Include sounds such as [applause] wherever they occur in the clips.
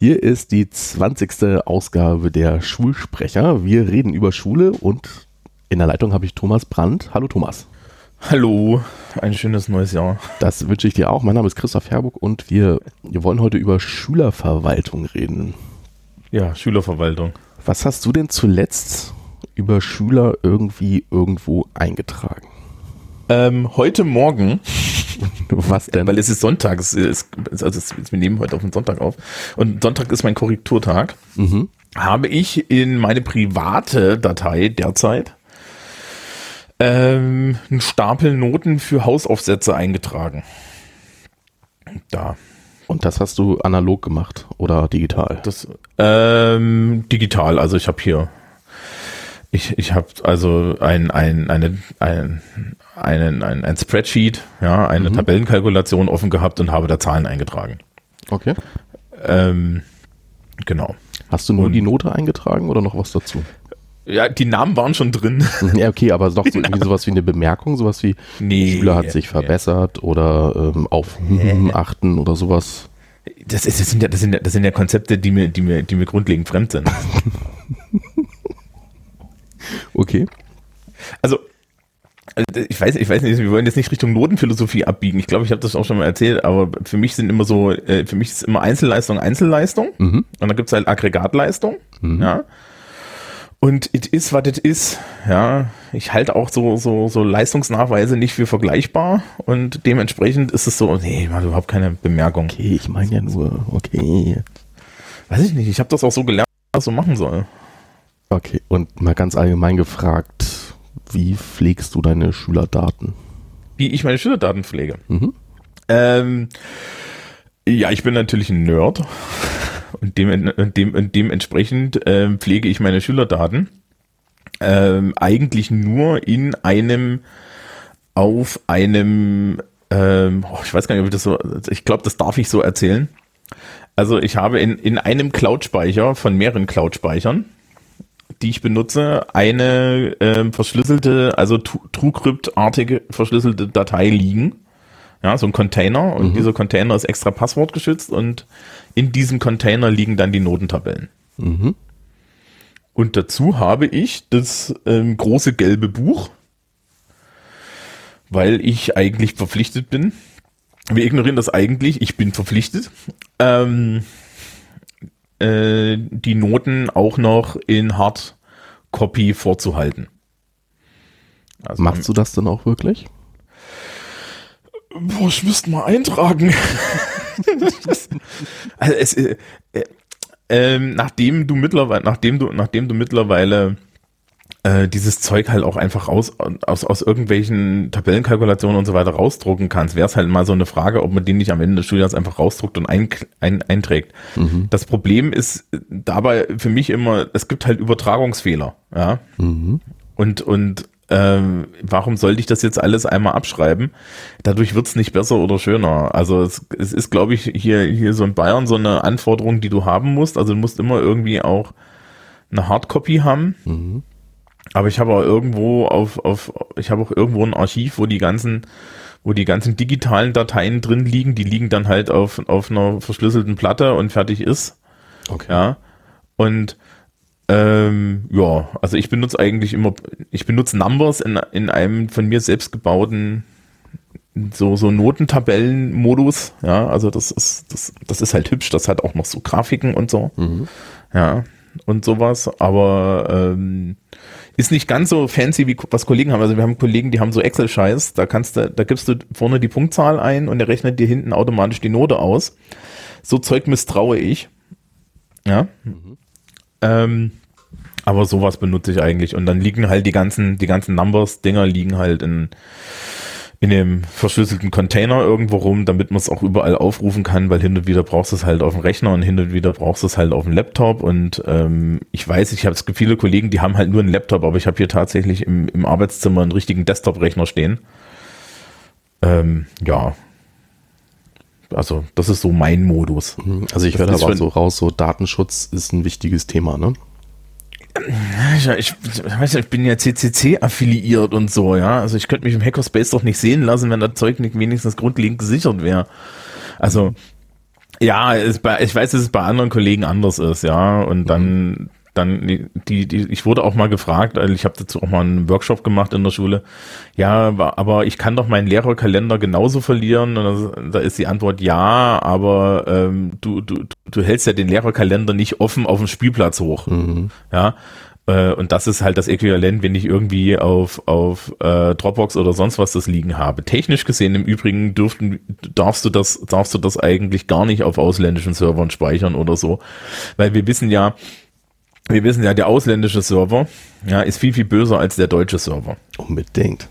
Hier ist die 20. Ausgabe der Schulsprecher. Wir reden über Schule und in der Leitung habe ich Thomas Brandt. Hallo Thomas. Hallo, ein schönes neues Jahr. Das wünsche ich dir auch. Mein Name ist Christoph Herburg und wir, wir wollen heute über Schülerverwaltung reden. Ja, Schülerverwaltung. Was hast du denn zuletzt über Schüler irgendwie irgendwo eingetragen? Ähm, heute Morgen [laughs] Was denn? Weil es ist Sonntag, es ist, also es, wir nehmen heute auf den Sonntag auf. Und Sonntag ist mein Korrekturtag. Mhm. Habe ich in meine private Datei derzeit ähm, einen Stapel Noten für Hausaufsätze eingetragen. Da. Und das hast du analog gemacht oder digital? Das ähm, digital, also ich habe hier ich, ich habe also ein, ein, eine, ein, einen, ein, ein Spreadsheet, ja, eine mhm. Tabellenkalkulation offen gehabt und habe da Zahlen eingetragen. Okay. Ähm, genau. Hast du nur und, die Note eingetragen oder noch was dazu? Ja, die Namen waren schon drin. Ja, okay, aber noch [laughs] so irgendwie sowas wie eine Bemerkung, sowas wie nee, Schüler hat sich verbessert nee. oder ähm, auf nee. [laughs] achten oder sowas. Das, ist, das, sind ja, das, sind ja, das sind ja Konzepte, die mir, die mir, die mir grundlegend fremd sind. [laughs] okay. Also also, ich weiß, ich weiß nicht, wir wollen jetzt nicht Richtung Notenphilosophie abbiegen. Ich glaube, ich habe das auch schon mal erzählt, aber für mich sind immer so, äh, für mich ist immer Einzelleistung Einzelleistung mhm. und dann gibt es halt Aggregatleistung, mhm. ja. Und it is, was it is. Ja, ich halte auch so, so, so Leistungsnachweise nicht für vergleichbar und dementsprechend ist es so, nee, ich mache überhaupt keine Bemerkung. Okay, ich meine ja nur, okay. Weiß ich nicht, ich habe das auch so gelernt, was so machen soll. Okay, und mal ganz allgemein gefragt, wie pflegst du deine Schülerdaten? Wie ich meine Schülerdaten pflege? Mhm. Ähm, ja, ich bin natürlich ein Nerd [laughs] und, dem, dem, und dementsprechend ähm, pflege ich meine Schülerdaten ähm, eigentlich nur in einem auf einem ähm, oh, ich weiß gar nicht, ob ich das so, ich glaube, das darf ich so erzählen. Also ich habe in, in einem Cloud-Speicher von mehreren Cloud-Speichern die ich benutze, eine ähm, verschlüsselte, also TrueCrypt-artige verschlüsselte Datei liegen. Ja, so ein Container und mhm. dieser Container ist extra passwortgeschützt und in diesem Container liegen dann die Notentabellen. Mhm. Und dazu habe ich das ähm, große gelbe Buch, weil ich eigentlich verpflichtet bin. Wir ignorieren das eigentlich, ich bin verpflichtet. Ähm, äh, die Noten auch noch in Hardcopy vorzuhalten. Also Machst du das dann auch wirklich? Boah, ich müsste mal eintragen. [laughs] also es, äh, äh, äh, nachdem du mittlerweile, nachdem du, nachdem du mittlerweile äh, dieses Zeug halt auch einfach aus, aus, aus irgendwelchen Tabellenkalkulationen und so weiter rausdrucken kannst, wäre es halt mal so eine Frage, ob man den nicht am Ende des Studiums einfach rausdruckt und ein, ein, einträgt. Mhm. Das Problem ist dabei für mich immer, es gibt halt Übertragungsfehler, ja. Mhm. Und, und ähm, warum sollte ich das jetzt alles einmal abschreiben? Dadurch wird's nicht besser oder schöner. Also es, es ist, glaube ich, hier, hier so in Bayern so eine Anforderung, die du haben musst. Also du musst immer irgendwie auch eine Hardcopy haben. Mhm. Aber ich habe auch irgendwo auf, auf, ich habe auch irgendwo ein Archiv, wo die ganzen, wo die ganzen digitalen Dateien drin liegen. Die liegen dann halt auf, auf einer verschlüsselten Platte und fertig ist. Okay. Ja. Und ähm, ja, also ich benutze eigentlich immer, ich benutze Numbers in, in einem von mir selbst gebauten so, so Notentabellenmodus. Ja, also das ist, das, das ist halt hübsch. Das hat auch noch so Grafiken und so. Mhm. Ja, und sowas. Aber ähm, ist nicht ganz so fancy, wie was Kollegen haben. Also wir haben Kollegen, die haben so Excel-Scheiß, da kannst du, da gibst du vorne die Punktzahl ein und der rechnet dir hinten automatisch die Note aus. So Zeug misstraue ich. Ja. Mhm. Ähm, aber sowas benutze ich eigentlich. Und dann liegen halt die ganzen, die ganzen Numbers-Dinger liegen halt in in dem verschlüsselten Container irgendwo rum, damit man es auch überall aufrufen kann, weil hin und wieder brauchst du es halt auf dem Rechner und hin und wieder brauchst du es halt auf dem Laptop. Und ähm, ich weiß, ich habe es viele Kollegen, die haben halt nur einen Laptop, aber ich habe hier tatsächlich im, im Arbeitszimmer einen richtigen Desktop-Rechner stehen. Ähm, ja. Also, das ist so mein Modus. Also ich höre aber so raus, so Datenschutz ist ein wichtiges Thema, ne? Ich, ich, ich, ich bin ja CCC affiliiert und so, ja. Also ich könnte mich im Hackerspace doch nicht sehen lassen, wenn das Zeug nicht wenigstens grundlegend gesichert wäre. Also ja, bei, ich weiß, dass es bei anderen Kollegen anders ist, ja. Und dann dann die, die, ich wurde auch mal gefragt, also ich habe dazu auch mal einen Workshop gemacht in der Schule. Ja, aber ich kann doch meinen Lehrerkalender genauso verlieren. Und da ist die Antwort ja, aber ähm, du, du, du hältst ja den Lehrerkalender nicht offen auf dem Spielplatz hoch. Mhm. Ja. Äh, und das ist halt das Äquivalent, wenn ich irgendwie auf, auf äh, Dropbox oder sonst was das liegen habe. Technisch gesehen im Übrigen dürften, darfst du das, darfst du das eigentlich gar nicht auf ausländischen Servern speichern oder so. Weil wir wissen ja, wir wissen ja, der ausländische Server ja, ist viel, viel böser als der deutsche Server. Unbedingt.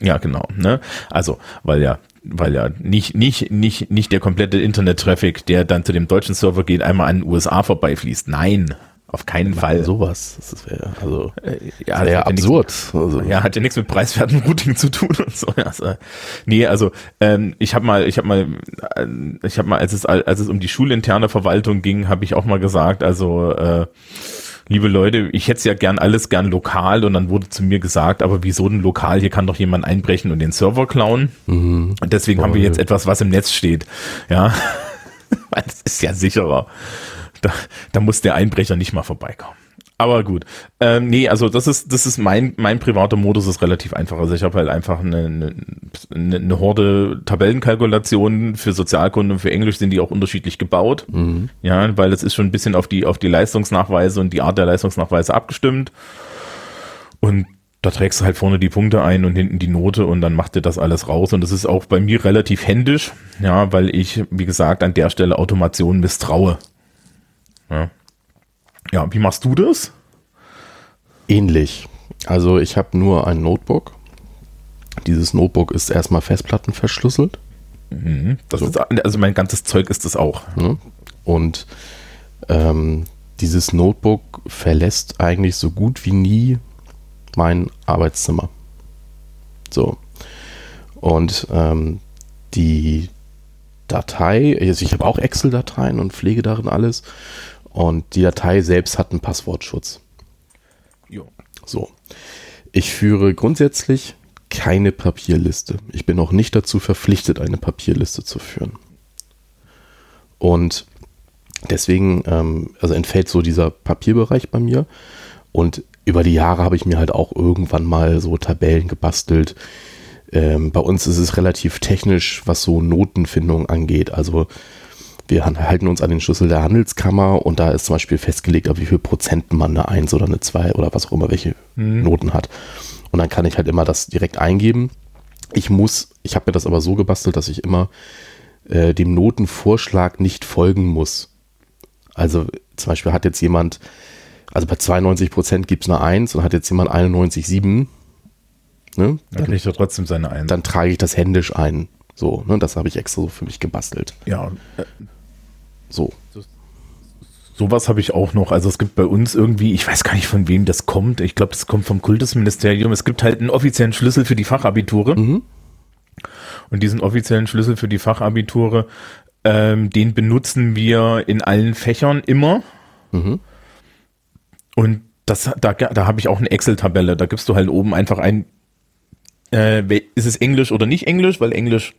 Ja, genau. Ne? Also, weil ja, weil ja nicht, nicht, nicht, nicht der komplette Internet-Traffic, der dann zu dem deutschen Server geht, einmal an den USA vorbeifließt. Nein, auf keinen Fall. Sowas. Das wäre also äh, ja, ja absurd. Nichts, also. Ja, hat ja nichts mit preiswertem Routing zu tun und so. Also, nee, also ähm, ich habe mal, ich habe mal, äh, ich habe mal, als es als es um die schulinterne Verwaltung ging, habe ich auch mal gesagt, also äh, liebe Leute, ich hätte es ja gern alles gern lokal und dann wurde zu mir gesagt, aber wieso denn lokal? Hier kann doch jemand einbrechen und den Server klauen. Mhm. Und deswegen Voll. haben wir jetzt etwas, was im Netz steht. Ja, [laughs] das ist ja sicherer. Da, da muss der Einbrecher nicht mal vorbeikommen. Aber gut. Ähm, nee, also das ist, das ist mein, mein privater Modus ist relativ einfach. Also ich habe halt einfach eine, eine, eine Horde Tabellenkalkulationen für Sozialkunde und für Englisch sind die auch unterschiedlich gebaut. Mhm. Ja, weil es ist schon ein bisschen auf die, auf die Leistungsnachweise und die Art der Leistungsnachweise abgestimmt. Und da trägst du halt vorne die Punkte ein und hinten die Note und dann macht dir das alles raus. Und das ist auch bei mir relativ händisch, ja, weil ich, wie gesagt, an der Stelle Automation misstraue. Ja. Ja, wie machst du das? Ähnlich. Also ich habe nur ein Notebook. Dieses Notebook ist erstmal Festplatten verschlüsselt. Mhm, so. ist, also mein ganzes Zeug ist das auch. Und ähm, dieses Notebook verlässt eigentlich so gut wie nie mein Arbeitszimmer. So. Und ähm, die Datei, also ich habe auch Excel-Dateien und pflege darin alles. Und die Datei selbst hat einen Passwortschutz. Jo. So. Ich führe grundsätzlich keine Papierliste. Ich bin auch nicht dazu verpflichtet, eine Papierliste zu führen. Und deswegen, ähm, also entfällt so dieser Papierbereich bei mir. Und über die Jahre habe ich mir halt auch irgendwann mal so Tabellen gebastelt. Ähm, bei uns ist es relativ technisch, was so Notenfindung angeht. Also wir halten uns an den Schlüssel der Handelskammer und da ist zum Beispiel festgelegt, wie viel Prozent man eine 1 oder eine 2 oder was auch immer, welche mhm. Noten hat. Und dann kann ich halt immer das direkt eingeben. Ich muss, ich habe mir das aber so gebastelt, dass ich immer äh, dem Notenvorschlag nicht folgen muss. Also zum Beispiel hat jetzt jemand, also bei 92 Prozent gibt es eine 1 und hat jetzt jemand 91,7. Ne? Dann, dann kriegt er trotzdem seine 1. Dann trage ich das händisch ein. So, ne, das habe ich extra so für mich gebastelt. Ja, so. Sowas habe ich auch noch. Also es gibt bei uns irgendwie, ich weiß gar nicht von wem das kommt. Ich glaube, das kommt vom Kultusministerium. Es gibt halt einen offiziellen Schlüssel für die Fachabiture. Mhm. Und diesen offiziellen Schlüssel für die Fachabiture, ähm, den benutzen wir in allen Fächern immer. Mhm. Und das, da, da habe ich auch eine Excel-Tabelle. Da gibst du halt oben einfach ein, äh, ist es Englisch oder nicht Englisch, weil Englisch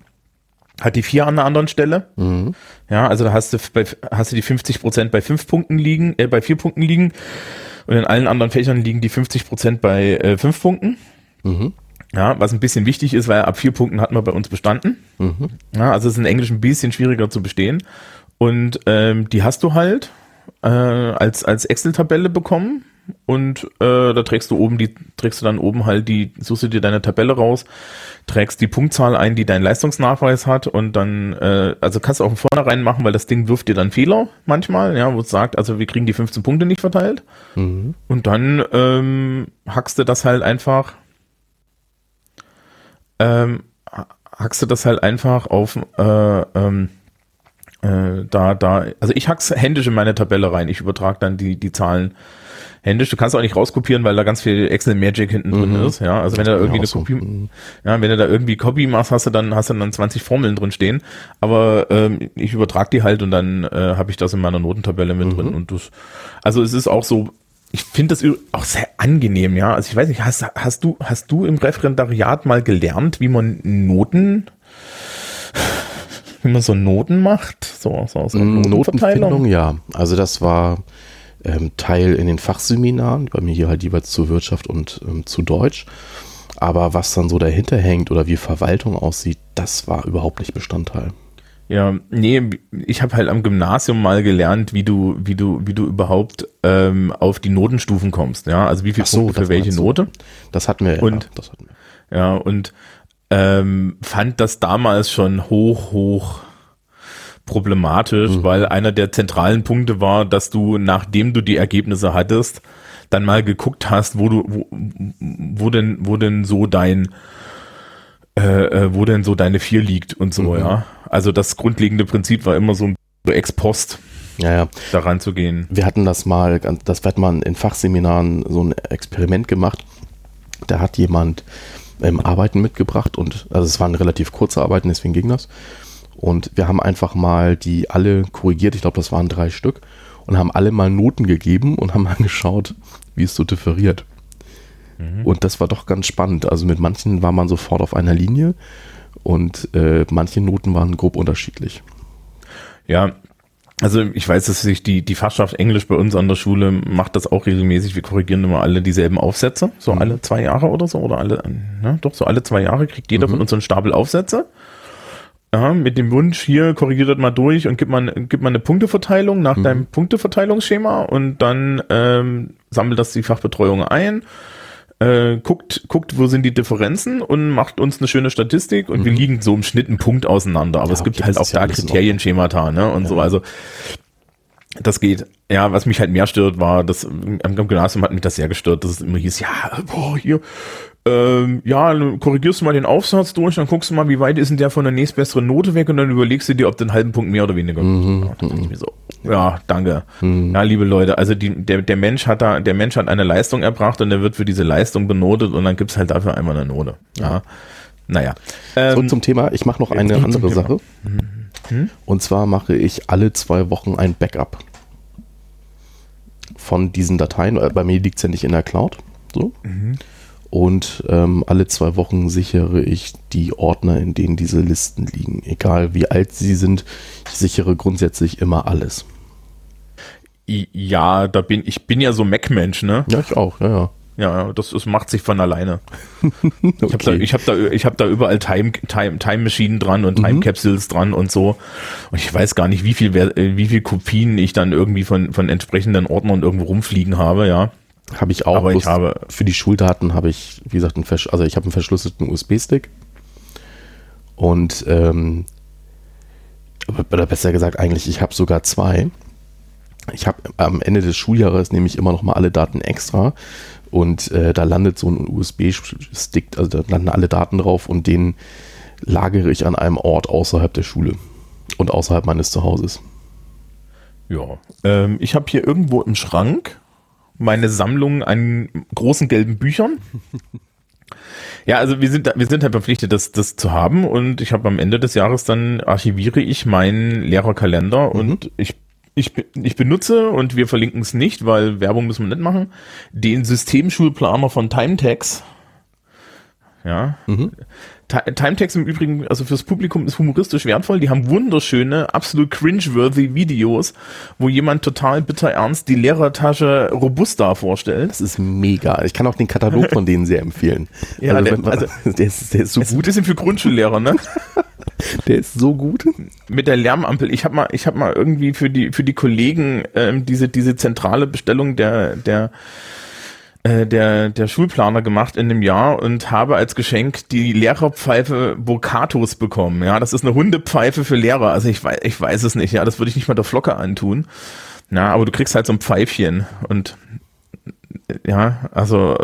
hat die vier an einer anderen Stelle. Mhm. Ja, also da hast du bei, hast du die 50 Prozent bei fünf Punkten liegen, äh, bei vier Punkten liegen. Und in allen anderen Fächern liegen die 50 Prozent bei äh, fünf Punkten. Mhm. Ja, was ein bisschen wichtig ist, weil ab vier Punkten hat man bei uns bestanden. Mhm. Ja, also es ist in Englisch ein bisschen schwieriger zu bestehen. Und ähm, die hast du halt äh, als, als Excel-Tabelle bekommen und äh, da trägst du oben die, trägst du dann oben halt die, suchst du dir deine Tabelle raus, trägst die Punktzahl ein, die dein Leistungsnachweis hat und dann, äh, also kannst du auch von vornherein machen, weil das Ding wirft dir dann Fehler manchmal, ja, wo es sagt, also wir kriegen die 15 Punkte nicht verteilt. Mhm. Und dann ähm, hackst du das halt einfach, ähm, hackst du das halt einfach auf, äh, ähm, äh, da, da, also ich hack's händisch in meine Tabelle rein, ich übertrage dann die, die Zahlen händisch. Du kannst auch nicht rauskopieren, weil da ganz viel Excel Magic hinten mhm. drin ist. Ja, also wenn du da irgendwie eine Kopie, mhm. ja, wenn du da irgendwie Copy machst, hast du dann hast du dann 20 Formeln drin stehen. Aber ähm, ich übertrage die halt und dann äh, habe ich das in meiner Notentabelle mit mhm. drin und das. Also es ist auch so. ich finde das auch sehr angenehm, ja. Also ich weiß nicht, hast, hast du, hast du im Referendariat mal gelernt, wie man Noten, wie man so Noten macht? So, so, so mm, Notenfindung, ja. Also das war ähm, Teil in den Fachseminaren, bei mir hier halt jeweils zu Wirtschaft und ähm, zu Deutsch. Aber was dann so dahinter hängt oder wie Verwaltung aussieht, das war überhaupt nicht Bestandteil. Ja, nee, ich habe halt am Gymnasium mal gelernt, wie du, wie du, wie du überhaupt ähm, auf die Notenstufen kommst. Ja, also wie viel so, Punkte für welche Note. Das hatten wir. Und, ja, das hatten wir. ja und ähm, fand das damals schon hoch, hoch problematisch, mhm. weil einer der zentralen Punkte war, dass du, nachdem du die Ergebnisse hattest, dann mal geguckt hast, wo du, wo, wo denn, wo denn so dein äh, äh, wo denn so deine vier liegt und so, mhm. ja. Also das grundlegende Prinzip war immer so ein ex post ja, ja. daran zu gehen. Wir hatten das mal, das wird man in Fachseminaren so ein Experiment gemacht. Da hat jemand ähm, Arbeiten mitgebracht und also es waren relativ kurze Arbeiten, deswegen ging das. Und wir haben einfach mal die alle korrigiert, ich glaube, das waren drei Stück, und haben alle mal Noten gegeben und haben [laughs] angeschaut, wie es so differiert. Mhm. Und das war doch ganz spannend. Also mit manchen war man sofort auf einer Linie und äh, manche Noten waren grob unterschiedlich. Ja, also ich weiß, dass sich die, die Fachschaft Englisch bei uns an der Schule macht das auch regelmäßig. Wir korrigieren immer alle dieselben Aufsätze, so mhm. alle zwei Jahre oder so, oder alle, ne, doch so alle zwei Jahre kriegt jeder mhm. von uns einen Stapel Aufsätze. Ja, mit dem Wunsch, hier korrigiert das mal durch und gib mal, gib mal eine Punkteverteilung nach mhm. deinem Punkteverteilungsschema und dann ähm, sammelt das die Fachbetreuung ein äh, guckt, guckt, wo sind die Differenzen und macht uns eine schöne Statistik und mhm. wir liegen so im Schnitt einen Punkt auseinander. Aber ja, es gibt okay, halt auch da Kriterienschemata, ne? Und ja. so, also das geht. Ja, was mich halt mehr stört, war, dass am Gymnasium hat mich das sehr gestört, dass es immer hieß, ja, boah, hier, ähm, ja, korrigierst du mal den Aufsatz durch, dann guckst du mal, wie weit ist denn der von der nächstbesseren Note weg und dann überlegst du dir, ob du einen halben Punkt mehr oder weniger. Mhm. Ja, dann ich mir so, ja, danke. Mhm. Ja, liebe Leute, also die, der, der Mensch hat da, der Mensch hat eine Leistung erbracht und der wird für diese Leistung benotet und dann gibt's halt dafür einmal eine Note. Ja. Naja. Ähm, Zurück zum Thema, ich mache noch eine andere Sache. Mhm. Hm? Und zwar mache ich alle zwei Wochen ein Backup von diesen Dateien. Bei mir liegt es ja nicht in der Cloud. So. Mhm. Und ähm, alle zwei Wochen sichere ich die Ordner, in denen diese Listen liegen. Egal wie alt sie sind, ich sichere grundsätzlich immer alles. Ja, da bin ich bin ja so Mac-Mensch, ne? Ja, ich auch, ja, ja. Ja, das, das macht sich von alleine. [laughs] okay. Ich habe da, ich hab da, ich hab da überall Time, Time, Time Machine dran und Time mhm. Capsules dran und so. Und ich weiß gar nicht, wie viel, wie viel Kopien ich dann irgendwie von, von entsprechenden Ordnern irgendwo rumfliegen habe, ja. Habe ich auch. Aber ich habe für die Schuldaten habe ich, wie gesagt, einen also ich habe einen verschlüsselten USB-Stick und ähm, oder besser gesagt eigentlich, ich habe sogar zwei. Ich habe am Ende des Schuljahres nämlich immer noch mal alle Daten extra und äh, da landet so ein USB-Stick, also da landen alle Daten drauf und den lagere ich an einem Ort außerhalb der Schule und außerhalb meines Zuhauses. Ja, ähm, ich habe hier irgendwo im Schrank meine Sammlung an großen gelben Büchern. Ja, also wir sind, wir sind halt verpflichtet, das, das zu haben und ich habe am Ende des Jahres dann archiviere ich meinen Lehrerkalender mhm. und ich, ich, ich benutze und wir verlinken es nicht, weil Werbung müssen wir nicht machen, den Systemschulplaner von Timetext. Ja. Mhm. Timetext im Übrigen, also fürs Publikum ist humoristisch wertvoll. Die haben wunderschöne, absolut cringeworthy Videos, wo jemand total bitter ernst die Lehrertasche Robusta vorstellt. Das ist mega. Ich kann auch den Katalog von denen sehr empfehlen. [laughs] ja, also, der, also, [laughs] der, ist, der ist so gut. Ein bisschen für Grundschullehrer, ne? [laughs] der ist so gut. Mit der Lärmampel. Ich habe mal, ich habe mal irgendwie für die für die Kollegen ähm, diese diese zentrale Bestellung der der äh, der, der Schulplaner gemacht in dem Jahr und habe als Geschenk die Lehrerpfeife Vocatus bekommen. Ja, das ist eine Hundepfeife für Lehrer. Also ich weiß, ich weiß es nicht. Ja, das würde ich nicht mal der Flocke antun. Na, aber du kriegst halt so ein Pfeifchen und ja, also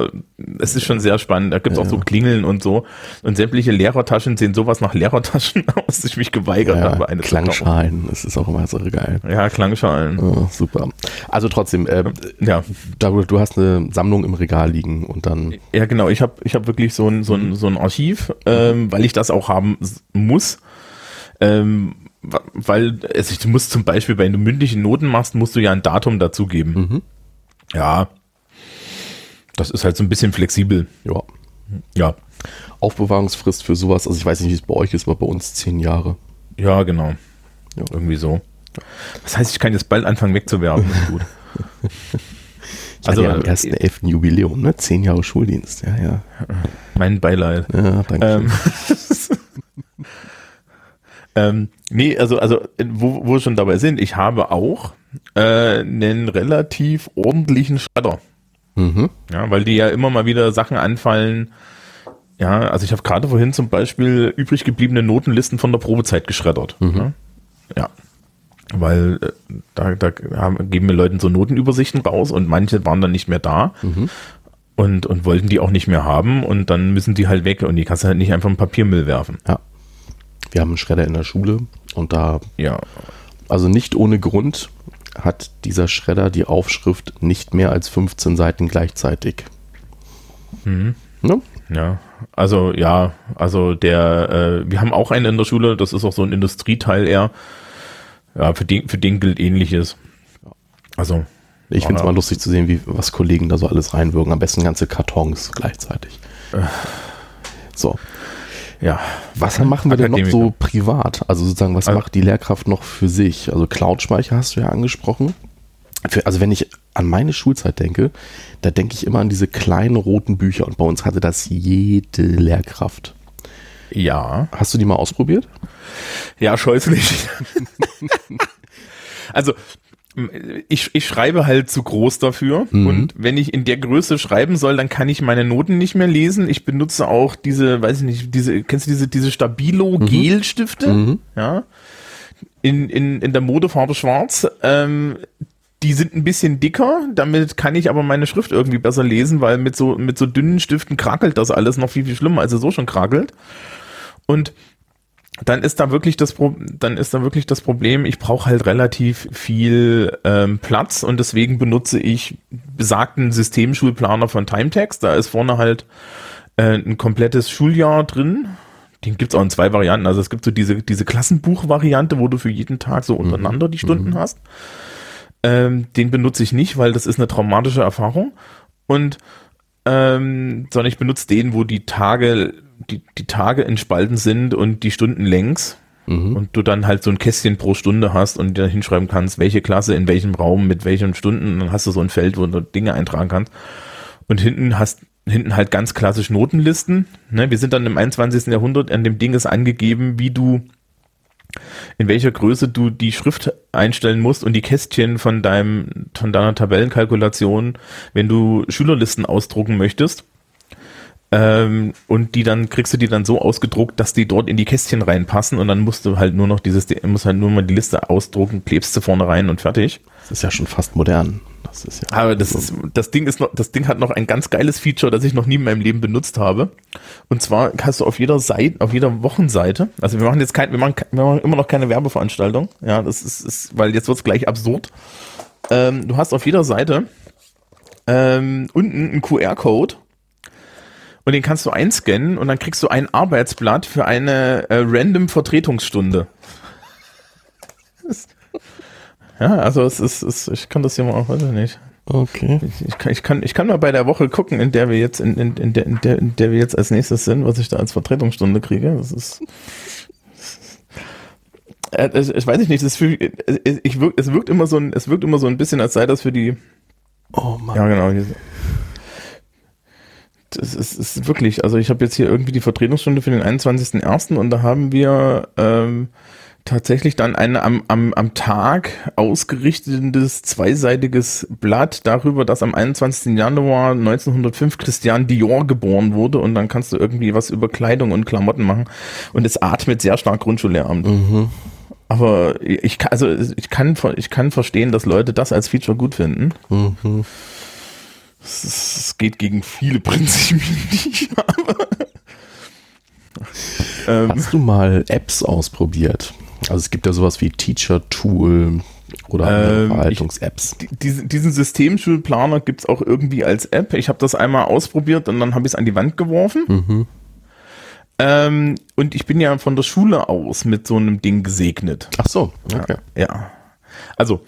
es ist schon sehr spannend. Da gibt es ja, auch so Klingeln und so. Und sämtliche Lehrertaschen sehen sowas nach Lehrertaschen [laughs] aus, dass ich mich geweigert ja, habe. Eine Klangschalen, das ist auch immer so geil. Ja, Klangschalen. Oh, super. Also trotzdem, äh, ja. du hast eine Sammlung im Regal liegen und dann. Ja, genau. Ich habe ich hab wirklich so ein, so ein, so ein Archiv, ähm, weil ich das auch haben muss. Ähm, weil also du musst zum Beispiel, wenn du mündliche Noten machst, musst du ja ein Datum dazugeben. Mhm. Ja, Das ist halt so ein bisschen flexibel. Ja. Ja. Aufbewahrungsfrist für sowas, also ich weiß nicht, wie es bei euch ist, aber bei uns zehn Jahre. Ja, genau. Ja. Irgendwie so. Das heißt, ich kann jetzt bald anfangen wegzuwerfen. Gut. [laughs] Also am 1.11. Jubiläum, ne? Zehn Jahre Schuldienst, ja, ja. Mein Beileid. Ja, danke. Ähm, [laughs] ähm, nee, also, also wo, wo wir schon dabei sind, ich habe auch äh, einen relativ ordentlichen Schredder. Mhm. Ja, weil die ja immer mal wieder Sachen anfallen. Ja, also ich habe gerade vorhin zum Beispiel übrig gebliebene Notenlisten von der Probezeit geschreddert. Mhm. Ja. ja. Weil äh, da, da haben, geben wir Leuten so Notenübersichten raus und manche waren dann nicht mehr da Mhm. und, und wollten die auch nicht mehr haben und dann müssen die halt weg und die kannst du halt nicht einfach im Papiermüll werfen. Ja. Wir haben einen Schredder in der Schule und da, Ja. also nicht ohne Grund, hat dieser Schredder die Aufschrift nicht mehr als 15 Seiten gleichzeitig. Mhm. Ne? Ja, also ja, also der, äh, wir haben auch einen in der Schule, das ist auch so ein Industrieteil eher. Ja, für den, für den gilt ähnliches. Also, Ich finde es mal lustig zu sehen, wie was Kollegen da so alles reinwirken. Am besten ganze Kartons gleichzeitig. So, ja. was machen wir denn noch so privat? Also sozusagen, was Also- macht die Lehrkraft noch für sich? Also Cloud-Speicher hast du ja angesprochen. Für, also wenn ich an meine Schulzeit denke, da denke ich immer an diese kleinen roten Bücher und bei uns hatte das jede Lehrkraft. Ja. Hast du die mal ausprobiert? Ja, scheußlich. [laughs] also, ich, ich schreibe halt zu groß dafür Mhm. und wenn ich in der Größe schreiben soll, dann kann ich meine Noten nicht mehr lesen. Ich benutze auch diese, weiß ich nicht, diese, kennst du diese, diese Stabilo Gel-Stifte? Mhm. Ja. In, in, in der Modefarbe schwarz. Ähm, die sind ein bisschen dicker, damit kann ich aber meine Schrift irgendwie besser lesen, weil mit so, mit so dünnen Stiften krakelt das alles noch viel, viel schlimmer, als es so schon krakelt. Und dann ist da wirklich das Pro dann ist da wirklich das Problem, ich brauche halt relativ viel ähm, Platz und deswegen benutze ich besagten Systemschulplaner von Timetext. Da ist vorne halt äh, ein komplettes Schuljahr drin. Den gibt's auch in zwei Varianten. Also es gibt so diese, diese Klassenbuch-Variante, wo du für jeden Tag so untereinander die Stunden hast. Ähm, den benutze ich nicht, weil das ist eine traumatische Erfahrung. Und ähm, sondern ich benutze den, wo die Tage, die, die Tage in Spalten sind und die Stunden längs. Mhm. Und du dann halt so ein Kästchen pro Stunde hast und dir hinschreiben kannst, welche Klasse in welchem Raum mit welchen Stunden. Und dann hast du so ein Feld, wo du Dinge eintragen kannst. Und hinten hast hinten halt ganz klassisch Notenlisten. Ne, wir sind dann im 21. Jahrhundert, an dem Ding ist angegeben, wie du in welcher Größe du die Schrift einstellen musst und die Kästchen von deinem, von deiner Tabellenkalkulation, wenn du Schülerlisten ausdrucken möchtest. Ähm, und die dann kriegst du die dann so ausgedruckt, dass die dort in die Kästchen reinpassen und dann musst du halt nur noch dieses, musst halt nur mal die Liste ausdrucken, klebst sie vorne rein und fertig. Das ist ja schon fast modern. Das ist ja Aber das ist, das Ding ist noch, das Ding hat noch ein ganz geiles Feature, das ich noch nie in meinem Leben benutzt habe. Und zwar hast du auf jeder Seite, auf jeder Wochenseite, also wir machen jetzt kein, wir machen, wir machen immer noch keine Werbeveranstaltung. Ja, das ist, ist weil jetzt wird's gleich absurd. Ähm, du hast auf jeder Seite ähm, unten einen QR-Code und den kannst du einscannen und dann kriegst du ein Arbeitsblatt für eine äh, random Vertretungsstunde. [laughs] Ja, also es ist, es, ich kann das hier mal, weiß ich nicht. okay. Ich, ich, kann, ich, kann, ich kann mal bei der Woche gucken, in der wir jetzt, in, in, in, der, in, der, in der wir jetzt als nächstes sind, was ich da als Vertretungsstunde kriege. Das ist. Äh, Ich, ich weiß ich nicht, das für, äh, ich wirk, es wirkt immer so ein, es wirkt immer so ein bisschen, als sei das für die. Oh Mann. Ja, genau. Das ist, ist wirklich, also ich habe jetzt hier irgendwie die Vertretungsstunde für den 21.01. und da haben wir ähm, tatsächlich dann ein am, am, am Tag ausgerichtetes zweiseitiges Blatt darüber, dass am 21. Januar 1905 Christian Dior geboren wurde und dann kannst du irgendwie was über Kleidung und Klamotten machen und es atmet sehr stark Grundschullehramt. Mhm. Aber ich kann, also ich kann, ich kann verstehen, dass Leute das als Feature gut finden. Mhm. Es, es geht gegen viele Prinzipien, die ich habe. ähm, Hast du mal Apps ausprobiert? Also es gibt ja sowas wie Teacher Tool oder Ähm, Verhaltungs-Apps. die- diesen, diesen Systemschulplaner gibt's auch irgendwie als App. Ich habe das einmal ausprobiert und dann habe ich es an die Wand geworfen. Mhm. Ähm, und ich bin ja von der Schule aus mit so einem Ding gesegnet. Ach so, okay. Ja. Also,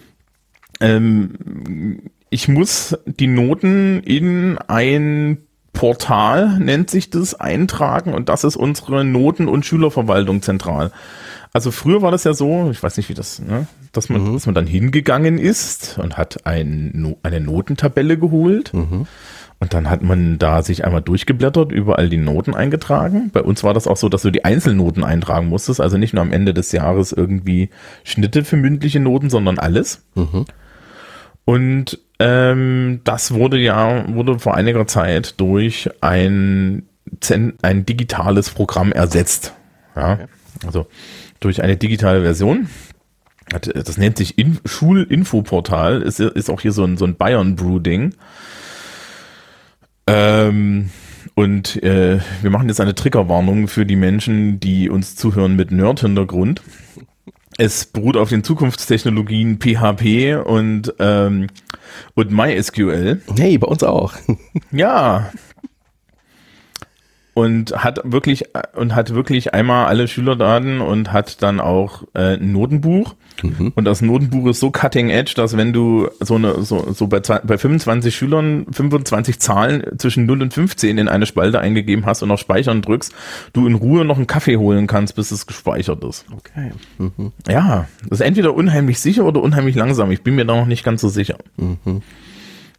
ähm, ich muss die Noten in ein Portal, nennt sich das, eintragen und das ist unsere Noten- und Schülerverwaltung zentral. Also früher war das ja so, ich weiß nicht wie das, ne, dass man, mhm. dass man dann hingegangen ist und hat ein, eine Notentabelle geholt. Mhm. Und dann hat man da sich einmal durchgeblättert, überall die Noten eingetragen. Bei uns war das auch so, dass du die Einzelnoten eintragen musstest, also nicht nur am Ende des Jahres irgendwie Schnitte für mündliche Noten, sondern alles. Mhm. Und ähm, das wurde ja, wurde vor einiger Zeit durch ein, ein digitales Programm ersetzt. Ja, okay. also durch eine digitale Version. Das nennt sich In Schulinfoportal, ist, ist auch hier so ein, so ein Bayern-Brew-Ding. Ähm, und äh, wir machen jetzt eine Triggerwarnung für die Menschen, die uns zuhören mit Nerd-Hintergrund. Es beruht auf den Zukunftstechnologien PHP und, ähm, und MySQL. Hey, bei uns auch. ja. Und hat wirklich und hat wirklich einmal alle Schülerdaten und hat dann auch äh, ein Notenbuch Mhm. Und das Notenbuch ist so cutting edge, dass wenn du so eine, so, so bei, bei 25 Schülern 25 Zahlen zwischen 0 und 15 in eine Spalte eingegeben hast und auf Speichern drückst, du in Ruhe noch einen Kaffee holen kannst, bis es gespeichert ist. Okay. Mhm. Ja, das ist entweder unheimlich sicher oder unheimlich langsam. Ich bin mir da noch nicht ganz so sicher. Mhm.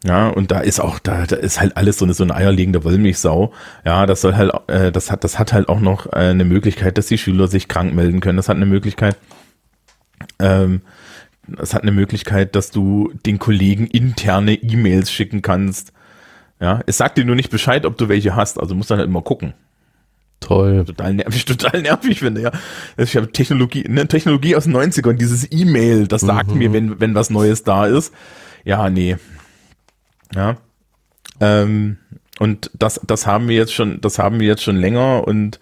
Ja, und da ist auch, da, da ist halt alles so eine, so eine eierlegende Wollmilchsau. Ja, das soll halt, äh, das hat, das hat halt auch noch äh, eine Möglichkeit, dass die Schüler sich krank melden können. Das hat eine Möglichkeit, ähm, es hat eine Möglichkeit, dass du den Kollegen interne E-Mails schicken kannst. Ja, es sagt dir nur nicht Bescheid, ob du welche hast, also musst dann halt immer gucken. Toll. Total nervig, [laughs] total nervig finde, ja. Ich habe Technologie, ne, Technologie aus den 90ern, dieses E-Mail, das sagt mhm. mir, wenn, wenn was Neues da ist. Ja, nee. Ja. Ähm, und das, das haben wir jetzt schon, das haben wir jetzt schon länger und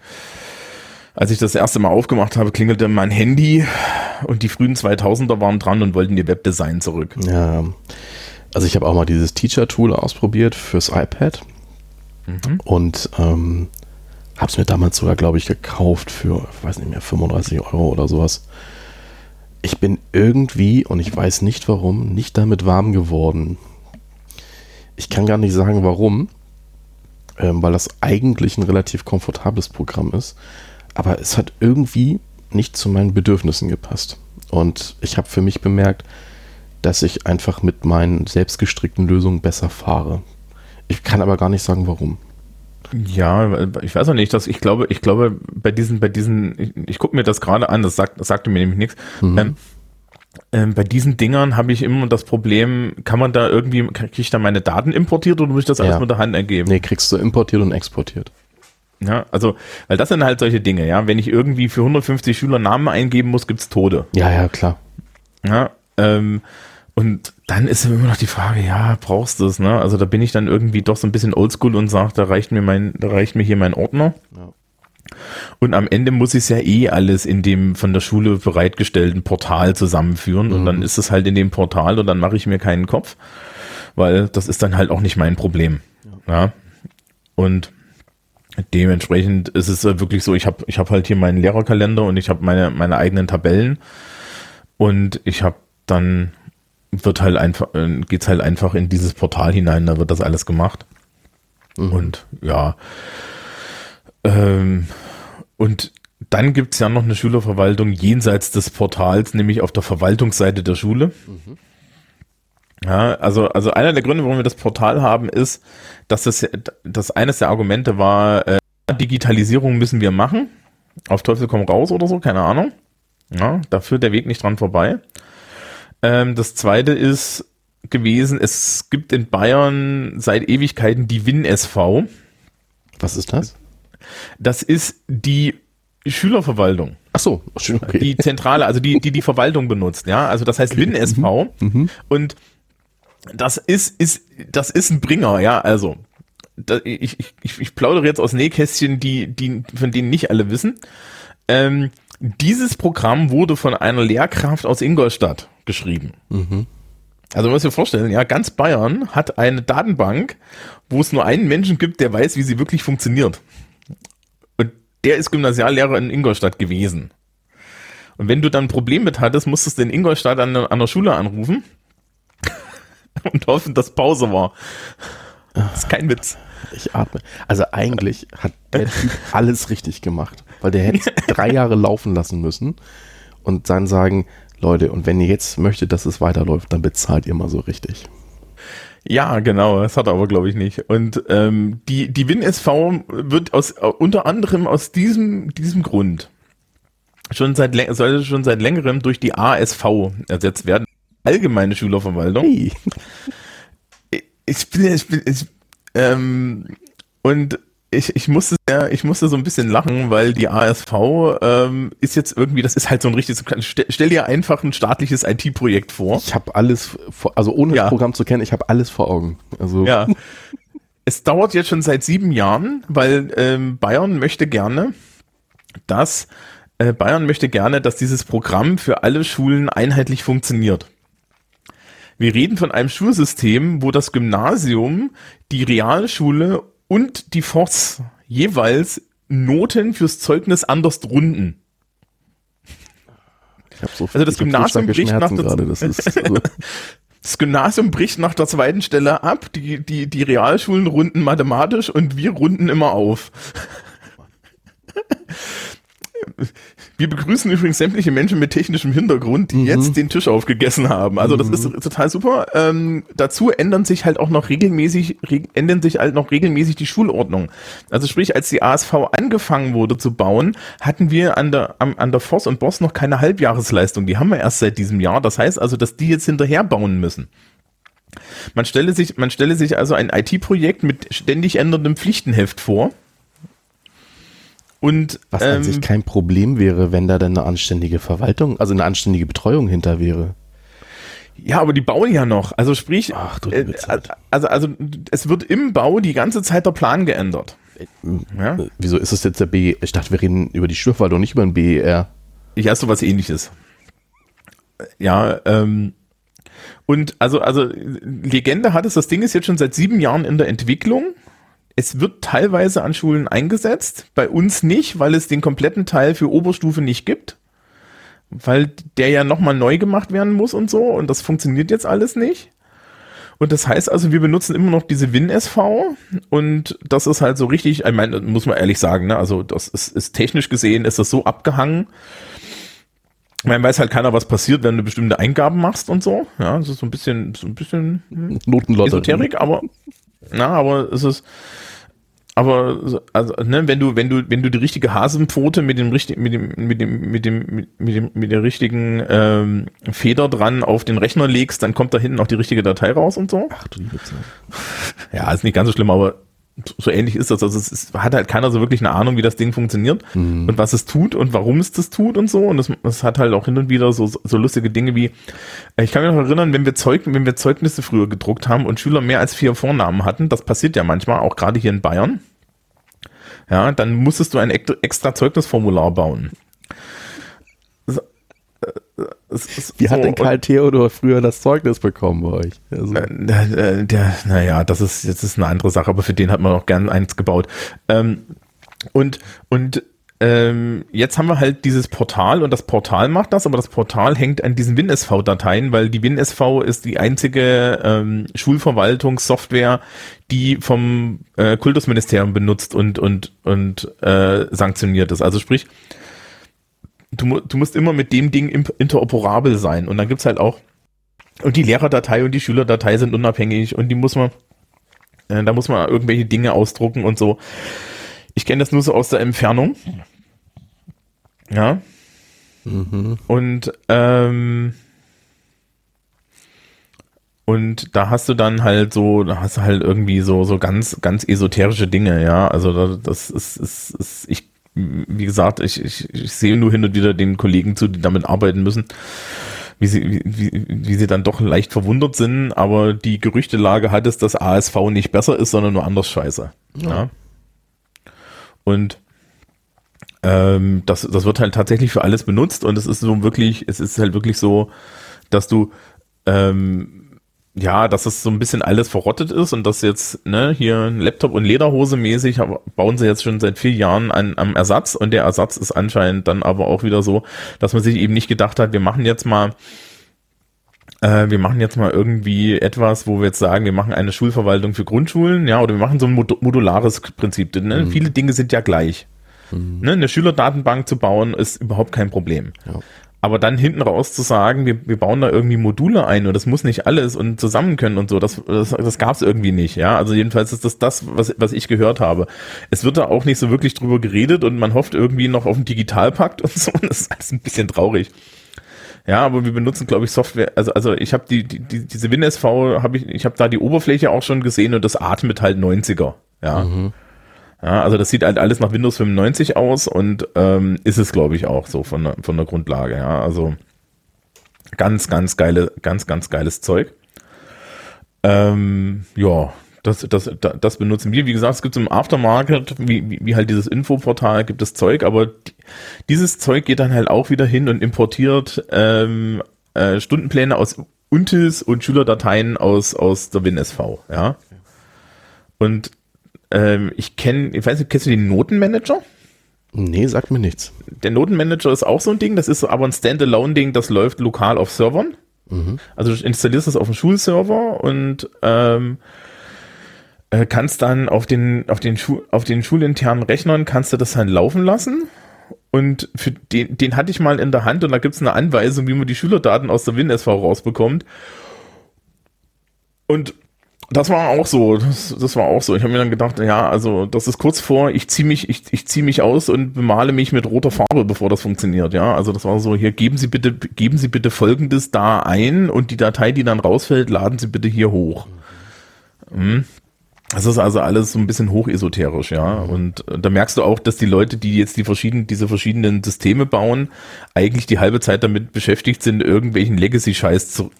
als ich das erste Mal aufgemacht habe, klingelte mein Handy und die frühen 2000er waren dran und wollten ihr Webdesign zurück. Ja, also ich habe auch mal dieses Teacher-Tool ausprobiert fürs iPad mhm. und ähm, habe es mir damals sogar, glaube ich, gekauft für, ich weiß nicht mehr, 35 Euro oder sowas. Ich bin irgendwie, und ich weiß nicht warum, nicht damit warm geworden. Ich kann gar nicht sagen, warum, ähm, weil das eigentlich ein relativ komfortables Programm ist aber es hat irgendwie nicht zu meinen Bedürfnissen gepasst. Und ich habe für mich bemerkt, dass ich einfach mit meinen selbstgestrickten Lösungen besser fahre. Ich kann aber gar nicht sagen, warum. Ja, ich weiß auch nicht, dass ich glaube, ich glaube, bei diesen, bei diesen, ich, ich gucke mir das gerade an, das, sagt, das sagte mir nämlich nichts. Mhm. Ähm, ähm, bei diesen Dingern habe ich immer das Problem, kann man da irgendwie, kriege ich da meine Daten importiert oder muss ich das alles ja. mit der Hand ergeben? Nee, kriegst du importiert und exportiert. Ja, also, weil das sind halt solche Dinge, ja. Wenn ich irgendwie für 150 Schüler Namen eingeben muss, gibt's Tode. Ja, ja, klar. Ja, ähm, und dann ist immer noch die Frage, ja, brauchst du es, ne? Also da bin ich dann irgendwie doch so ein bisschen oldschool und sage, da reicht mir mein, da reicht mir hier mein Ordner. Ja. Und am Ende muss ich es ja eh alles in dem von der Schule bereitgestellten Portal zusammenführen. Mhm. Und dann ist es halt in dem Portal und dann mache ich mir keinen Kopf, weil das ist dann halt auch nicht mein Problem. Ja. ja? Und Dementsprechend ist es wirklich so, ich habe ich hab halt hier meinen Lehrerkalender und ich habe meine, meine eigenen Tabellen und ich habe dann wird halt einfach, äh, geht's halt einfach in dieses Portal hinein, da wird das alles gemacht. Mhm. Und ja. Ähm, und dann gibt's ja noch eine Schülerverwaltung jenseits des Portals, nämlich auf der Verwaltungsseite der Schule. Mhm. Ja, also, also einer der Gründe, warum wir das Portal haben, ist, dass das, das eines der Argumente war, äh, Digitalisierung müssen wir machen. Auf Teufel komm raus oder so, keine Ahnung. Ja, da führt der Weg nicht dran vorbei. Ähm, das zweite ist gewesen, es gibt in Bayern seit Ewigkeiten die WinSV. Was ist das? Das ist die Schülerverwaltung. Ach so, okay. Die zentrale, also die, die die Verwaltung benutzt, ja. Also das heißt okay. WinSV. Mhm. Mhm. Und das ist, ist, das ist ein Bringer, ja, also. Da, ich, ich, ich plaudere jetzt aus Nähkästchen, die, die, von denen nicht alle wissen. Ähm, dieses Programm wurde von einer Lehrkraft aus Ingolstadt geschrieben. Mhm. Also man muss sich vorstellen, ja, ganz Bayern hat eine Datenbank, wo es nur einen Menschen gibt, der weiß, wie sie wirklich funktioniert. Der ist Gymnasiallehrer in Ingolstadt gewesen. Und wenn du dann ein Problem mit hattest, musstest du in Ingolstadt an, an der Schule anrufen [laughs] und hoffen, dass Pause war. Das ist kein Witz. Ich atme. Also eigentlich hat der Typ alles richtig gemacht, weil der hätte [laughs] drei Jahre laufen lassen müssen und dann sagen, Leute, und wenn ihr jetzt möchtet, dass es weiterläuft, dann bezahlt ihr mal so richtig. Ja, genau, das hat er aber, glaube ich, nicht. Und ähm, die, die WinSV wird aus äh, unter anderem aus diesem, diesem Grund schon seit sollte schon seit längerem durch die ASV ersetzt werden. Allgemeine Schülerverwaltung. Hey. Ich bin, ich bin, ich, ähm, und ich, ich musste sehr, ich musste so ein bisschen lachen, weil die ASV ähm, ist jetzt irgendwie, das ist halt so ein richtiges, stell, stell dir einfach ein staatliches IT-Projekt vor. Ich habe alles, vor, also ohne ja. das Programm zu kennen, ich habe alles vor Augen. Also ja. [laughs] es dauert jetzt schon seit sieben Jahren, weil ähm, Bayern möchte gerne, dass äh, Bayern möchte gerne, dass dieses Programm für alle Schulen einheitlich funktioniert. Wir reden von einem Schulsystem, wo das Gymnasium, die Realschule und die Force jeweils Noten fürs Zeugnis anders runden. So also das Gymnasium so bricht nach der, das, ist, also [laughs] das Gymnasium bricht nach der zweiten Stelle ab, die, die, die Realschulen runden mathematisch und wir runden immer auf. Wir begrüßen übrigens sämtliche Menschen mit technischem Hintergrund, die mhm. jetzt den Tisch aufgegessen haben. Also das mhm. ist total super. Ähm, dazu ändern sich halt auch noch regelmäßig, ändern sich halt noch regelmäßig die Schulordnung. Also sprich, als die ASV angefangen wurde zu bauen, hatten wir an der, an, an der Voss und Boss noch keine Halbjahresleistung. Die haben wir erst seit diesem Jahr. Das heißt also, dass die jetzt hinterher bauen müssen. Man stelle sich, man stelle sich also ein IT-Projekt mit ständig änderndem Pflichtenheft vor und, Was ähm, an sich kein Problem wäre, wenn da dann eine anständige Verwaltung, also eine anständige Betreuung hinter wäre. Ja, aber die bauen ja noch. Also sprich, Ach, du äh, also, also es wird im Bau die ganze Zeit der Plan geändert. Ja? Wieso ist es jetzt der B? Ich dachte, wir reden über die Schürfwaltung, nicht über den BER. Ich hast so was ähnliches. Ja, ähm, und also, also Legende hat es, das Ding ist jetzt schon seit sieben Jahren in der Entwicklung es wird teilweise an Schulen eingesetzt, bei uns nicht, weil es den kompletten Teil für Oberstufe nicht gibt, weil der ja nochmal neu gemacht werden muss und so und das funktioniert jetzt alles nicht. Und das heißt also, wir benutzen immer noch diese WinSV und das ist halt so richtig, ich meine, muss man ehrlich sagen, ne? also das ist, ist technisch gesehen, ist das so abgehangen. Man weiß halt keiner, was passiert, wenn du bestimmte Eingaben machst und so. Ja, das ist so ein bisschen, so ein bisschen Esoterik, aber, na, aber es ist, aber also, ne, wenn du, wenn du, wenn du die richtige Hasenpfote mit dem richtigen, mit dem, mit dem, mit dem, mit dem, mit der richtigen ähm, Feder dran auf den Rechner legst, dann kommt da hinten auch die richtige Datei raus und so. Ach du liebe Zeit. Ja, ist nicht ganz so schlimm, aber so ähnlich ist das. Also es ist, hat halt keiner so wirklich eine Ahnung, wie das Ding funktioniert mhm. und was es tut und warum es das tut und so. Und es, es hat halt auch hin und wieder so, so lustige Dinge wie, ich kann mich noch erinnern, wenn wir, Zeug, wenn wir Zeugnisse früher gedruckt haben und Schüler mehr als vier Vornamen hatten, das passiert ja manchmal, auch gerade hier in Bayern, ja, dann musstest du ein extra Zeugnisformular bauen. Wie so, hat denn Karl Theodor früher das Zeugnis bekommen bei euch? Also. Äh, der, naja, das ist jetzt ist eine andere Sache, aber für den hat man auch gern eins gebaut. Ähm, und und ähm, jetzt haben wir halt dieses Portal und das Portal macht das, aber das Portal hängt an diesen WinSV-Dateien, weil die WinSV ist die einzige ähm, Schulverwaltungssoftware, die vom äh, Kultusministerium benutzt und und und äh, sanktioniert ist. Also sprich, du, du musst immer mit dem Ding interoperabel sein und dann gibt's halt auch und die Lehrerdatei und die Schülerdatei sind unabhängig und die muss man äh, da muss man irgendwelche Dinge ausdrucken und so. Ich kenne das nur so aus der Entfernung. Ja. Mhm. Und ähm, und da hast du dann halt so, da hast du halt irgendwie so so ganz ganz esoterische Dinge, ja. Also das ist, ist, ist ich wie gesagt, ich, ich, ich sehe nur hin und wieder den Kollegen zu, die damit arbeiten müssen, wie sie, wie, wie sie dann doch leicht verwundert sind, aber die Gerüchtelage hat es, dass ASV nicht besser ist, sondern nur anders scheiße. Ja. ja. Und ähm, das, das wird halt tatsächlich für alles benutzt und es ist so wirklich, es ist halt wirklich so, dass du ähm, ja, dass es so ein bisschen alles verrottet ist und dass jetzt, ne, hier Laptop und Lederhose mäßig bauen sie jetzt schon seit vier Jahren an, am Ersatz und der Ersatz ist anscheinend dann aber auch wieder so, dass man sich eben nicht gedacht hat, wir machen jetzt mal äh, wir machen jetzt mal irgendwie etwas, wo wir jetzt sagen, wir machen eine Schulverwaltung für Grundschulen, ja, oder wir machen so ein mod modulares Prinzip. Ne? Mhm. Viele Dinge sind ja gleich. Mhm. Ne? Eine Schülerdatenbank zu bauen, ist überhaupt kein Problem. Ja. Aber dann hinten raus zu sagen, wir, wir bauen da irgendwie Module ein und das muss nicht alles und zusammen können und so, das, das, das gab es irgendwie nicht. Ja, also jedenfalls ist das das, was, was ich gehört habe. Es wird da auch nicht so wirklich drüber geredet und man hofft irgendwie noch auf einen Digitalpakt und so. Und [laughs] das ist alles ein bisschen traurig. Ja, aber wir benutzen, glaube ich, Software. Also, also ich habe die, die, die, diese WinSV, habe ich, ich habe da die Oberfläche auch schon gesehen und das atmet halt 90er. Ja. Mhm. Ja, also das sieht halt alles nach Windows 95 aus und ähm, ist es, glaube ich, auch so von der, von der Grundlage. Ja, also ganz, ganz geile, ganz, ganz geiles Zeug. Ähm, ja, das, das, das benutzen wir. Wie gesagt, es gibt im Aftermarket, wie, wie, halt dieses Infoportal, gibt es Zeug, aber dieses Zeug geht dann halt auch wieder hin und importiert ähm, äh, Stundenpläne aus Untis und Schülerdateien aus, aus der WinSV, ja. Und ähm, ich kenne, ich weiß nicht, kennst du den Notenmanager? Nee, sagt mir nichts. Der Notenmanager ist auch so ein Ding, das ist aber ein Standalone-Ding, das läuft lokal auf Servern. Mhm. Also du installierst das auf dem Schulserver und ähm, äh, kannst dann auf den, auf den, Schu auf den schulinternen Rechnern kannst du das dann laufen lassen. Und für den, den hatte ich mal in der Hand und da gibt es eine Anweisung, wie man die Schülerdaten aus der WinSV rausbekommt. Und das war auch so, das, das war auch so. Ich habe mir dann gedacht, ja, also das ist kurz vor, ich ziehe mich, ich, ich ziehe mich aus und bemale mich mit roter Farbe, bevor das funktioniert. Ja, also das war so, hier geben Sie bitte, geben Sie bitte Folgendes da ein und die Datei, die dann rausfällt, laden Sie bitte hier hoch. Mhm. Das ist also alles so ein bisschen hochesoterisch, ja. Und äh, da merkst du auch, dass die Leute, die jetzt die verschiedenen, diese verschiedenen Systeme bauen, eigentlich die halbe Zeit damit beschäftigt sind, irgendwelchen Legacy-Scheiß zu,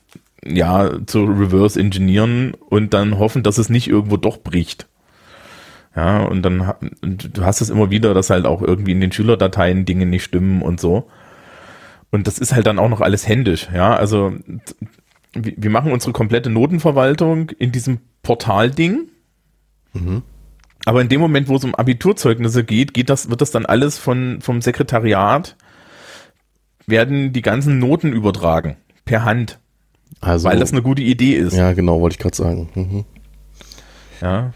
ja, zu reverse engineeren und dann hoffen, dass es nicht irgendwo doch bricht. Ja, und dann und du hast es immer wieder, dass halt auch irgendwie in den Schülerdateien Dinge nicht stimmen und so. Und das ist halt dann auch noch alles händisch, ja. Also wir machen unsere komplette Notenverwaltung in diesem Portal-Ding. Mhm. Aber in dem Moment, wo es um Abiturzeugnisse geht, geht das, wird das dann alles von, vom Sekretariat, werden die ganzen Noten übertragen. Per Hand. Also, weil das eine gute Idee ist. Ja, genau, wollte ich gerade sagen. Mhm. Ja.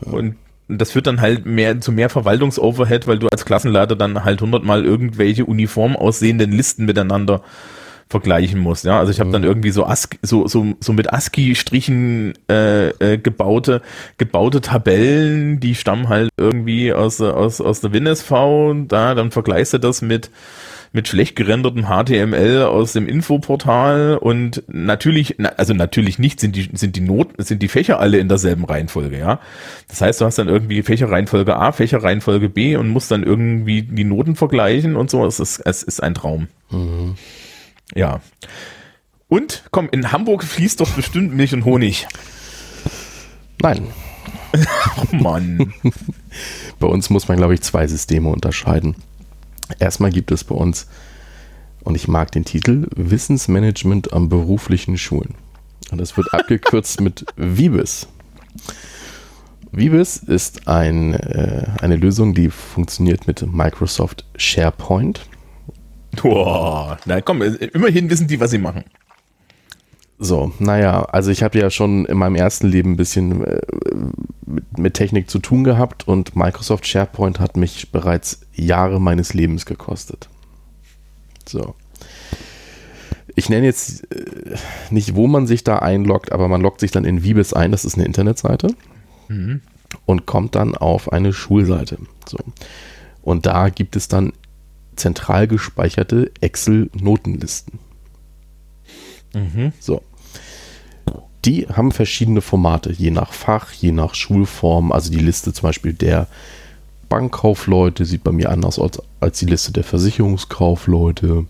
Und das führt dann halt mehr zu mehr Verwaltungsoverhead, weil du als Klassenleiter dann halt hundertmal irgendwelche uniform aussehenden Listen miteinander vergleichen musst. Ja, also ich habe mhm. dann irgendwie so ASCII, so so so mit ASCII-Strichen äh, äh, gebaute gebaute Tabellen, die stammen halt irgendwie aus aus aus der WinSV. Da dann vergleichst du das mit mit schlecht gerendertem HTML aus dem Infoportal und natürlich, also natürlich nicht sind die, sind die Noten, sind die Fächer alle in derselben Reihenfolge, ja. Das heißt, du hast dann irgendwie Fächerreihenfolge A, Fächerreihenfolge B und musst dann irgendwie die Noten vergleichen und so. Es ist, es ist ein Traum. Mhm. Ja. Und komm, in Hamburg fließt doch bestimmt Milch und Honig. Nein. oh Mann. [laughs] Bei uns muss man, glaube ich, zwei Systeme unterscheiden. Erstmal gibt es bei uns, und ich mag den Titel, Wissensmanagement am beruflichen Schulen. Und das wird [laughs] abgekürzt mit Vibis. Vibis ist ein, äh, eine Lösung, die funktioniert mit Microsoft SharePoint. Boah, na komm, immerhin wissen die, was sie machen. So, naja, also ich habe ja schon in meinem ersten Leben ein bisschen äh, mit, mit, Technik zu tun gehabt und Microsoft SharePoint hat mich bereits Jahre meines Lebens gekostet. So. Ich nenne jetzt äh, nicht, wo man sich da einloggt, aber man loggt sich dann in Vibes ein, das ist eine Internetseite, mhm. und kommt dann auf eine Schulseite. So. Und da gibt es dann zentral gespeicherte Excel-Notenlisten. Mhm. So. Die haben verschiedene Formate, je nach Fach, je nach Schulform. Also die Liste zum Beispiel der Bankkaufleute sieht bei mir anders aus als die Liste der Versicherungskaufleute.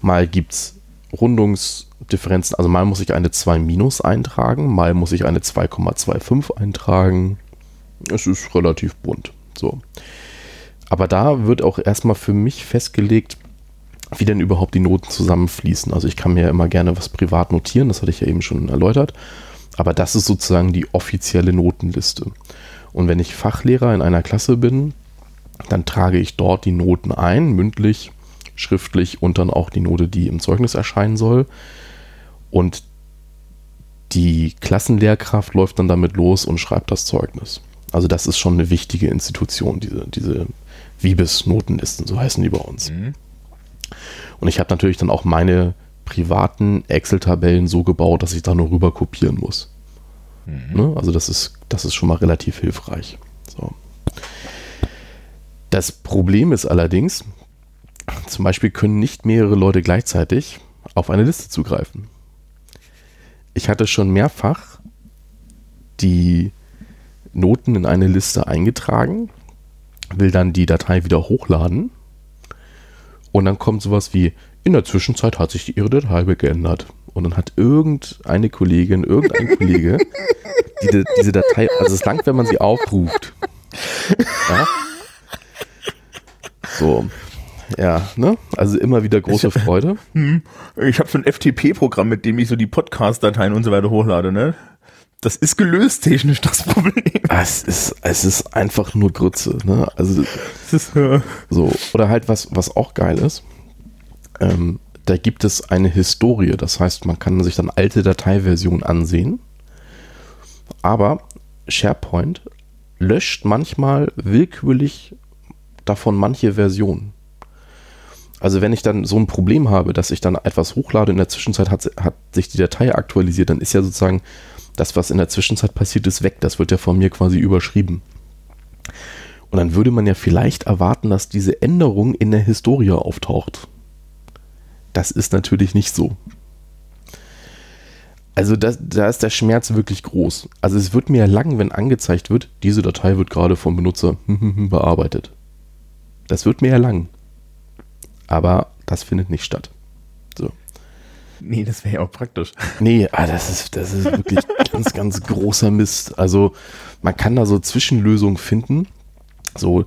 Mal gibt es Rundungsdifferenzen, also mal muss ich eine 2 minus eintragen, mal muss ich eine 2,25 eintragen. Es ist relativ bunt. So. Aber da wird auch erstmal für mich festgelegt, wie denn überhaupt die Noten zusammenfließen. Also ich kann mir ja immer gerne was privat notieren, das hatte ich ja eben schon erläutert. Aber das ist sozusagen die offizielle Notenliste. Und wenn ich Fachlehrer in einer Klasse bin, dann trage ich dort die Noten ein, mündlich, schriftlich und dann auch die Note, die im Zeugnis erscheinen soll. Und die Klassenlehrkraft läuft dann damit los und schreibt das Zeugnis. Also das ist schon eine wichtige Institution, diese, diese Wiebes-Notenlisten, so heißen die bei uns. Mhm. Und ich habe natürlich dann auch meine privaten Excel-Tabellen so gebaut, dass ich da nur rüber kopieren muss. Mhm. Ne? Also das ist, das ist schon mal relativ hilfreich. So. Das Problem ist allerdings, zum Beispiel können nicht mehrere Leute gleichzeitig auf eine Liste zugreifen. Ich hatte schon mehrfach die Noten in eine Liste eingetragen, will dann die Datei wieder hochladen und dann kommt sowas wie, in der Zwischenzeit hat sich ihre Datei geändert. Und dann hat irgendeine Kollegin, irgendein Kollege [laughs] die, diese Datei, also es langt, wenn man sie aufruft. Ja? So. Ja, ne? Also immer wieder große ich, Freude. Hm. Ich habe so ein FTP-Programm, mit dem ich so die Podcast-Dateien und so weiter hochlade, ne? Das ist gelöst technisch, das Problem. Es ist, es ist einfach nur Grütze, ne? Also, ist, so. Oder halt was, was auch geil ist. Ähm, da gibt es eine Historie. Das heißt, man kann sich dann alte Dateiversionen ansehen. Aber SharePoint löscht manchmal willkürlich davon manche Versionen. Also wenn ich dann so ein Problem habe, dass ich dann etwas hochlade, in der Zwischenzeit hat, hat sich die Datei aktualisiert, dann ist ja sozusagen das, was in der Zwischenzeit passiert ist, weg. Das wird ja von mir quasi überschrieben. Und dann würde man ja vielleicht erwarten, dass diese Änderung in der Historie auftaucht. Das ist natürlich nicht so. Also das, da ist der Schmerz wirklich groß. Also es wird mir lang, wenn angezeigt wird, diese Datei wird gerade vom Benutzer [laughs] bearbeitet. Das wird mir lang. Aber das findet nicht statt. Nee, das wäre ja auch praktisch. Nee, ah, das, ist, das ist wirklich [laughs] ganz, ganz großer Mist. Also man kann da so Zwischenlösungen finden. So,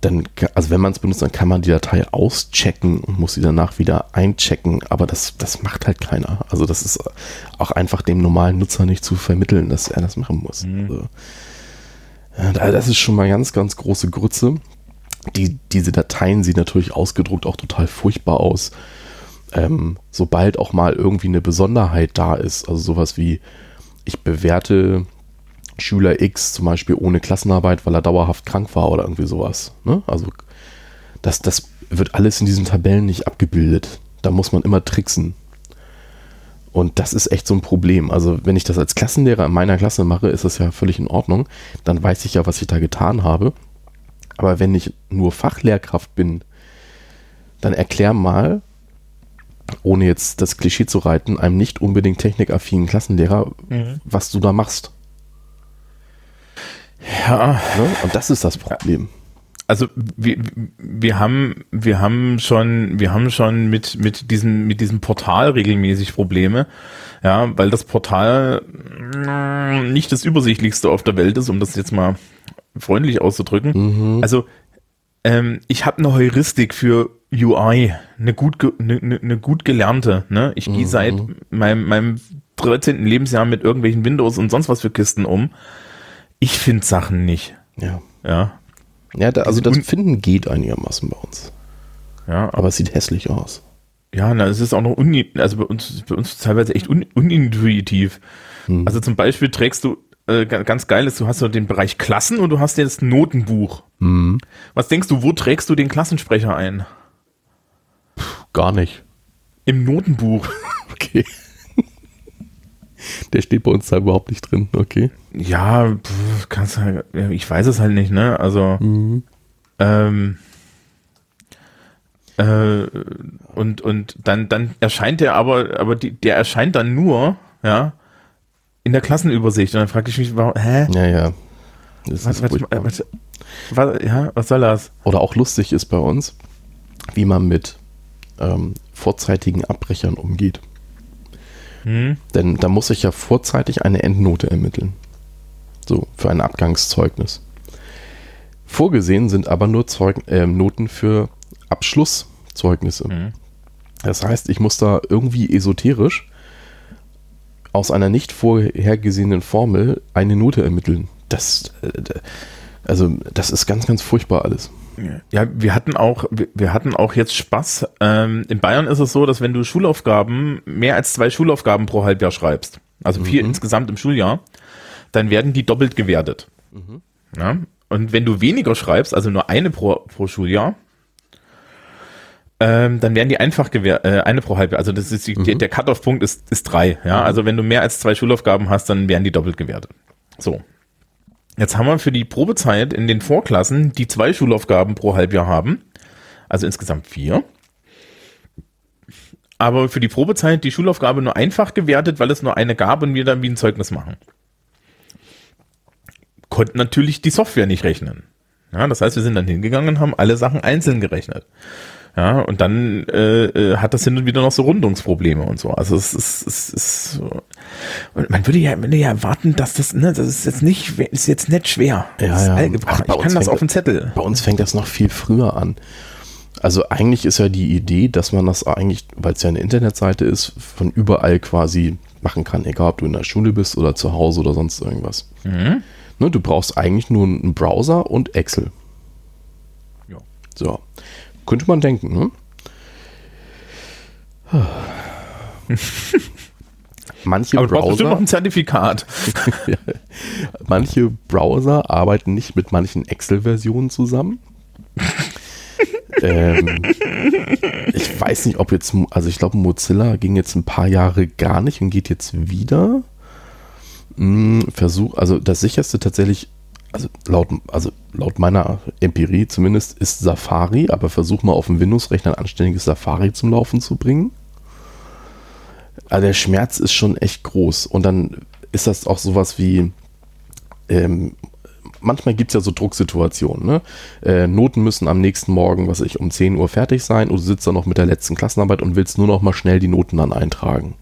dann, also wenn man es benutzt, dann kann man die Datei auschecken und muss sie danach wieder einchecken, aber das, das macht halt keiner. Also das ist auch einfach dem normalen Nutzer nicht zu vermitteln, dass er das machen muss. Mhm. Also, das ist schon mal ganz, ganz große Grütze. Die, diese Dateien sehen natürlich ausgedruckt auch total furchtbar aus. Ähm, sobald auch mal irgendwie eine Besonderheit da ist, also sowas wie, ich bewerte Schüler X zum Beispiel ohne Klassenarbeit, weil er dauerhaft krank war oder irgendwie sowas. Ne? Also das, das wird alles in diesen Tabellen nicht abgebildet. Da muss man immer tricksen. Und das ist echt so ein Problem. Also wenn ich das als Klassenlehrer in meiner Klasse mache, ist das ja völlig in Ordnung. Dann weiß ich ja, was ich da getan habe. Aber wenn ich nur Fachlehrkraft bin, dann erklär mal, ohne jetzt das Klischee zu reiten, einem nicht unbedingt technikaffinen Klassenlehrer, mhm. was du da machst. Ja. Ne? Und das ist das Problem. Also wir, wir haben wir haben schon wir haben schon mit mit diesem mit diesem Portal regelmäßig Probleme, ja, weil das Portal nicht das übersichtlichste auf der Welt ist, um das jetzt mal freundlich auszudrücken. Mhm. Also ähm, ich habe eine Heuristik für UI, eine gut eine, eine gut gelernte. Ne? Ich mhm. gehe seit meinem meinem 13. Lebensjahr mit irgendwelchen Windows und sonst was für Kisten um ich finde Sachen nicht. Ja. Ja. Ja, da, also das Finden geht einigermaßen bei uns. Ja. Aber es sieht hässlich aus. Ja, na, es ist auch noch un, also bei uns, bei uns teilweise echt un, unintuitiv. Hm. Also zum Beispiel trägst du, äh, ganz geil ist, du hast so den Bereich Klassen und du hast jetzt Notenbuch. Hm. Was denkst du, wo trägst du den Klassensprecher ein? Gar nicht. Im Notenbuch. [laughs] okay. Der steht bei uns da überhaupt nicht drin, okay. Ja, kannst halt, ich weiß es halt nicht, ne? Also, mhm. ähm, äh, und, und dann, dann erscheint der aber, aber die, der erscheint dann nur, ja, in der Klassenübersicht. Und dann frage ich mich, warum, hä? Ja, ja. Das was, was, was, was, ja, was soll das? Oder auch lustig ist bei uns, wie man mit ähm, vorzeitigen Abbrechern umgeht. Hm. Denn da muss ich ja vorzeitig eine Endnote ermitteln. So, für ein Abgangszeugnis. Vorgesehen sind aber nur Zeug äh, Noten für Abschlusszeugnisse. Mhm. Das heißt, ich muss da irgendwie esoterisch aus einer nicht vorhergesehenen Formel eine Note ermitteln. Das, äh, also das ist ganz, ganz furchtbar alles. Ja, wir hatten auch, wir hatten auch jetzt Spaß. Ähm, in Bayern ist es so, dass wenn du Schulaufgaben, mehr als zwei Schulaufgaben pro Halbjahr schreibst, also vier mhm. insgesamt im Schuljahr, dann werden die doppelt gewertet. Mhm. Ja? Und wenn du weniger schreibst, also nur eine pro, pro Schuljahr, ähm, dann werden die einfach gewährt, äh, eine pro Halbjahr. Also das ist die, mhm. der Cut-off-Punkt ist, ist drei. Ja, mhm. also wenn du mehr als zwei Schulaufgaben hast, dann werden die doppelt gewertet. So. Jetzt haben wir für die Probezeit in den Vorklassen, die zwei Schulaufgaben pro Halbjahr haben, also insgesamt vier. Aber für die Probezeit die Schulaufgabe nur einfach gewertet, weil es nur eine gab und wir dann wie ein Zeugnis machen. Konnten natürlich die Software nicht rechnen. Ja, das heißt, wir sind dann hingegangen und haben alle Sachen einzeln gerechnet. Ja, und dann äh, äh, hat das hin und wieder noch so Rundungsprobleme und so. Also es ist, es ist so. Und man würde ja, würde ja erwarten, dass das, ne, das ist jetzt nicht, ist jetzt nicht schwer. Ja, ja. Ach, ich kann das auf dem Zettel. Bei uns fängt das noch viel früher an. Also eigentlich ist ja die Idee, dass man das eigentlich, weil es ja eine Internetseite ist, von überall quasi machen kann, egal ob du in der Schule bist oder zu Hause oder sonst irgendwas. Mhm. Ne, du brauchst eigentlich nur einen Browser und Excel. Ja. So. Könnte man denken, ne? [laughs] Manche Aber Browser. noch ein Zertifikat. [laughs] manche Browser arbeiten nicht mit manchen Excel-Versionen zusammen. [laughs] ähm, ich weiß nicht, ob jetzt, also ich glaube, Mozilla ging jetzt ein paar Jahre gar nicht und geht jetzt wieder. Hm, Versuch, also das sicherste tatsächlich also laut, also laut meiner Empirie zumindest, ist Safari, aber versuch mal auf dem Windows-Rechner ein anständiges Safari zum Laufen zu bringen. Also der Schmerz ist schon echt groß. Und dann ist das auch sowas wie, ähm, manchmal gibt es ja so Drucksituationen. Ne? Äh, Noten müssen am nächsten Morgen, was ich, um 10 Uhr fertig sein und du sitzt dann noch mit der letzten Klassenarbeit und willst nur noch mal schnell die Noten dann eintragen.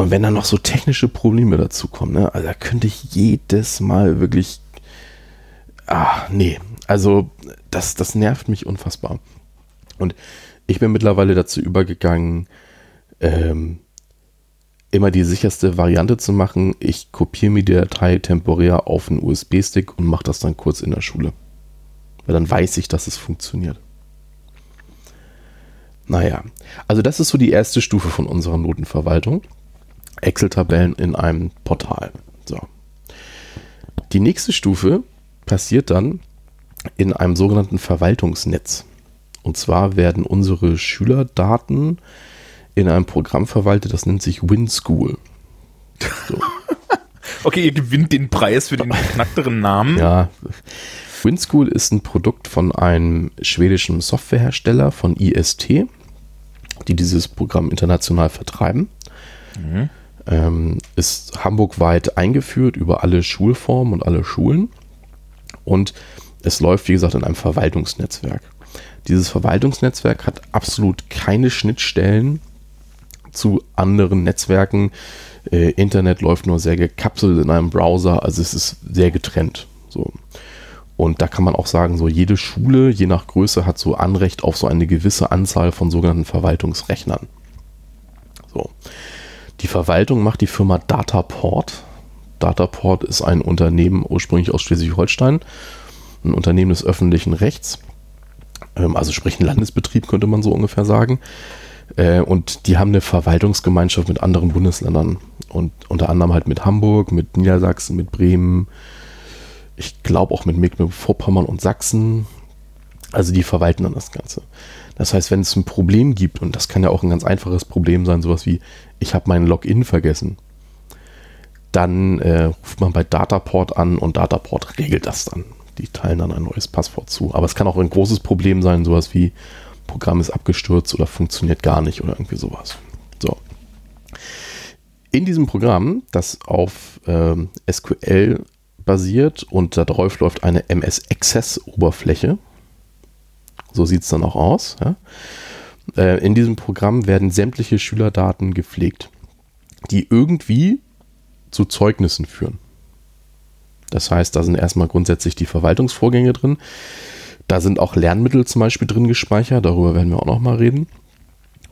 Und wenn dann noch so technische Probleme dazu kommen, ne, also da könnte ich jedes Mal wirklich. Ah, nee. Also, das, das nervt mich unfassbar. Und ich bin mittlerweile dazu übergegangen, ähm, immer die sicherste Variante zu machen. Ich kopiere mir die Datei temporär auf einen USB-Stick und mache das dann kurz in der Schule. Weil dann weiß ich, dass es funktioniert. Naja, also das ist so die erste Stufe von unserer Notenverwaltung. Excel-Tabellen in einem Portal. So. Die nächste Stufe passiert dann in einem sogenannten Verwaltungsnetz. Und zwar werden unsere Schülerdaten in einem Programm verwaltet, das nennt sich WinSchool. So. [laughs] okay, ihr gewinnt den Preis für den knackteren Namen. Ja. WinSchool ist ein Produkt von einem schwedischen Softwarehersteller von IST, die dieses Programm international vertreiben. Mhm ähm, ist hamburgweit eingeführt über alle Schulformen und alle Schulen. Und es läuft, wie gesagt, in einem Verwaltungsnetzwerk. Dieses Verwaltungsnetzwerk hat absolut keine Schnittstellen zu anderen Netzwerken. Äh, Internet läuft nur sehr gekapselt in einem Browser, also es ist sehr getrennt. So. Und da kann man auch sagen, so jede Schule, je nach Größe, hat so Anrecht auf so eine gewisse Anzahl von sogenannten Verwaltungsrechnern. So. Die Verwaltung macht die Firma Dataport. Dataport ist ein Unternehmen ursprünglich aus Schleswig-Holstein, ein Unternehmen des öffentlichen Rechts, ähm, also sprich ein Landesbetrieb könnte man so ungefähr sagen. Äh, und die haben eine Verwaltungsgemeinschaft mit anderen Bundesländern und unter anderem halt mit Hamburg, mit Niedersachsen, mit Bremen, ich glaube auch mit Mecklenburg-Vorpommern und Sachsen. Also die verwalten dann das Ganze. Das heißt, wenn es ein Problem gibt, und das kann ja auch ein ganz einfaches Problem sein, sowas wie, ich habe meinen Login vergessen, dann äh, ruft man bei Dataport an und Dataport regelt das dann. Die teilen dann ein neues Passwort zu. Aber es kann auch ein großes Problem sein, sowas wie Programm ist abgestürzt oder funktioniert gar nicht oder irgendwie sowas. So. In diesem Programm, das auf ähm, SQL basiert und darauf läuft eine MS Access Oberfläche, so sieht es dann auch aus. Ja? Äh, in diesem Programm werden sämtliche Schülerdaten gepflegt, die irgendwie zu Zeugnissen führen. Das heißt, da sind erstmal grundsätzlich die Verwaltungsvorgänge drin. Da sind auch Lernmittel zum Beispiel drin gespeichert, darüber werden wir auch nochmal reden.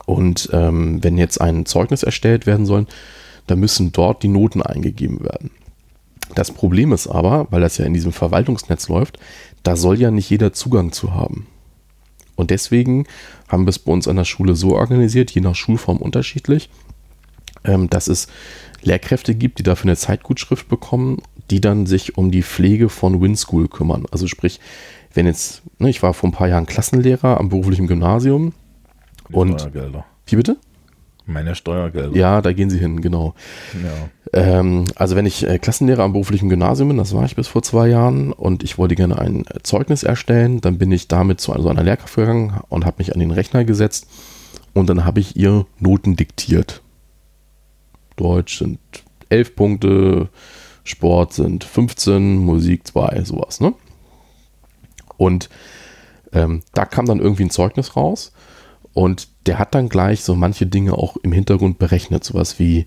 Und ähm, wenn jetzt ein Zeugnis erstellt werden soll, dann müssen dort die Noten eingegeben werden. Das Problem ist aber, weil das ja in diesem Verwaltungsnetz läuft, da soll ja nicht jeder Zugang zu haben. Und deswegen haben wir es bei uns an der Schule so organisiert, je nach Schulform unterschiedlich, ähm, dass es Lehrkräfte gibt, die dafür eine Zeitgutschrift bekommen, die dann sich um die Pflege von WinSchool kümmern. Also sprich, wenn jetzt, ne, ich war vor ein paar Jahren Klassenlehrer am beruflichen Gymnasium und Steuergelder. wie bitte? Meine Steuergelder. Ja, da gehen sie hin, genau. Ja. Ähm, also wenn ich äh, Klassenlehrer am beruflichen Gymnasium bin, das war ich bis vor zwei Jahren und ich wollte gerne ein äh, Zeugnis erstellen, dann bin ich damit zu so einer Lehrkraft gegangen und habe mich an den Rechner gesetzt und dann habe ich ihr Noten diktiert. Deutsch sind 11 Punkte, Sport sind 15, Musik 2, sowas, ne? Und ähm, da kam dann irgendwie ein Zeugnis raus und der hat dann gleich so manche Dinge auch im Hintergrund berechnet, sowas wie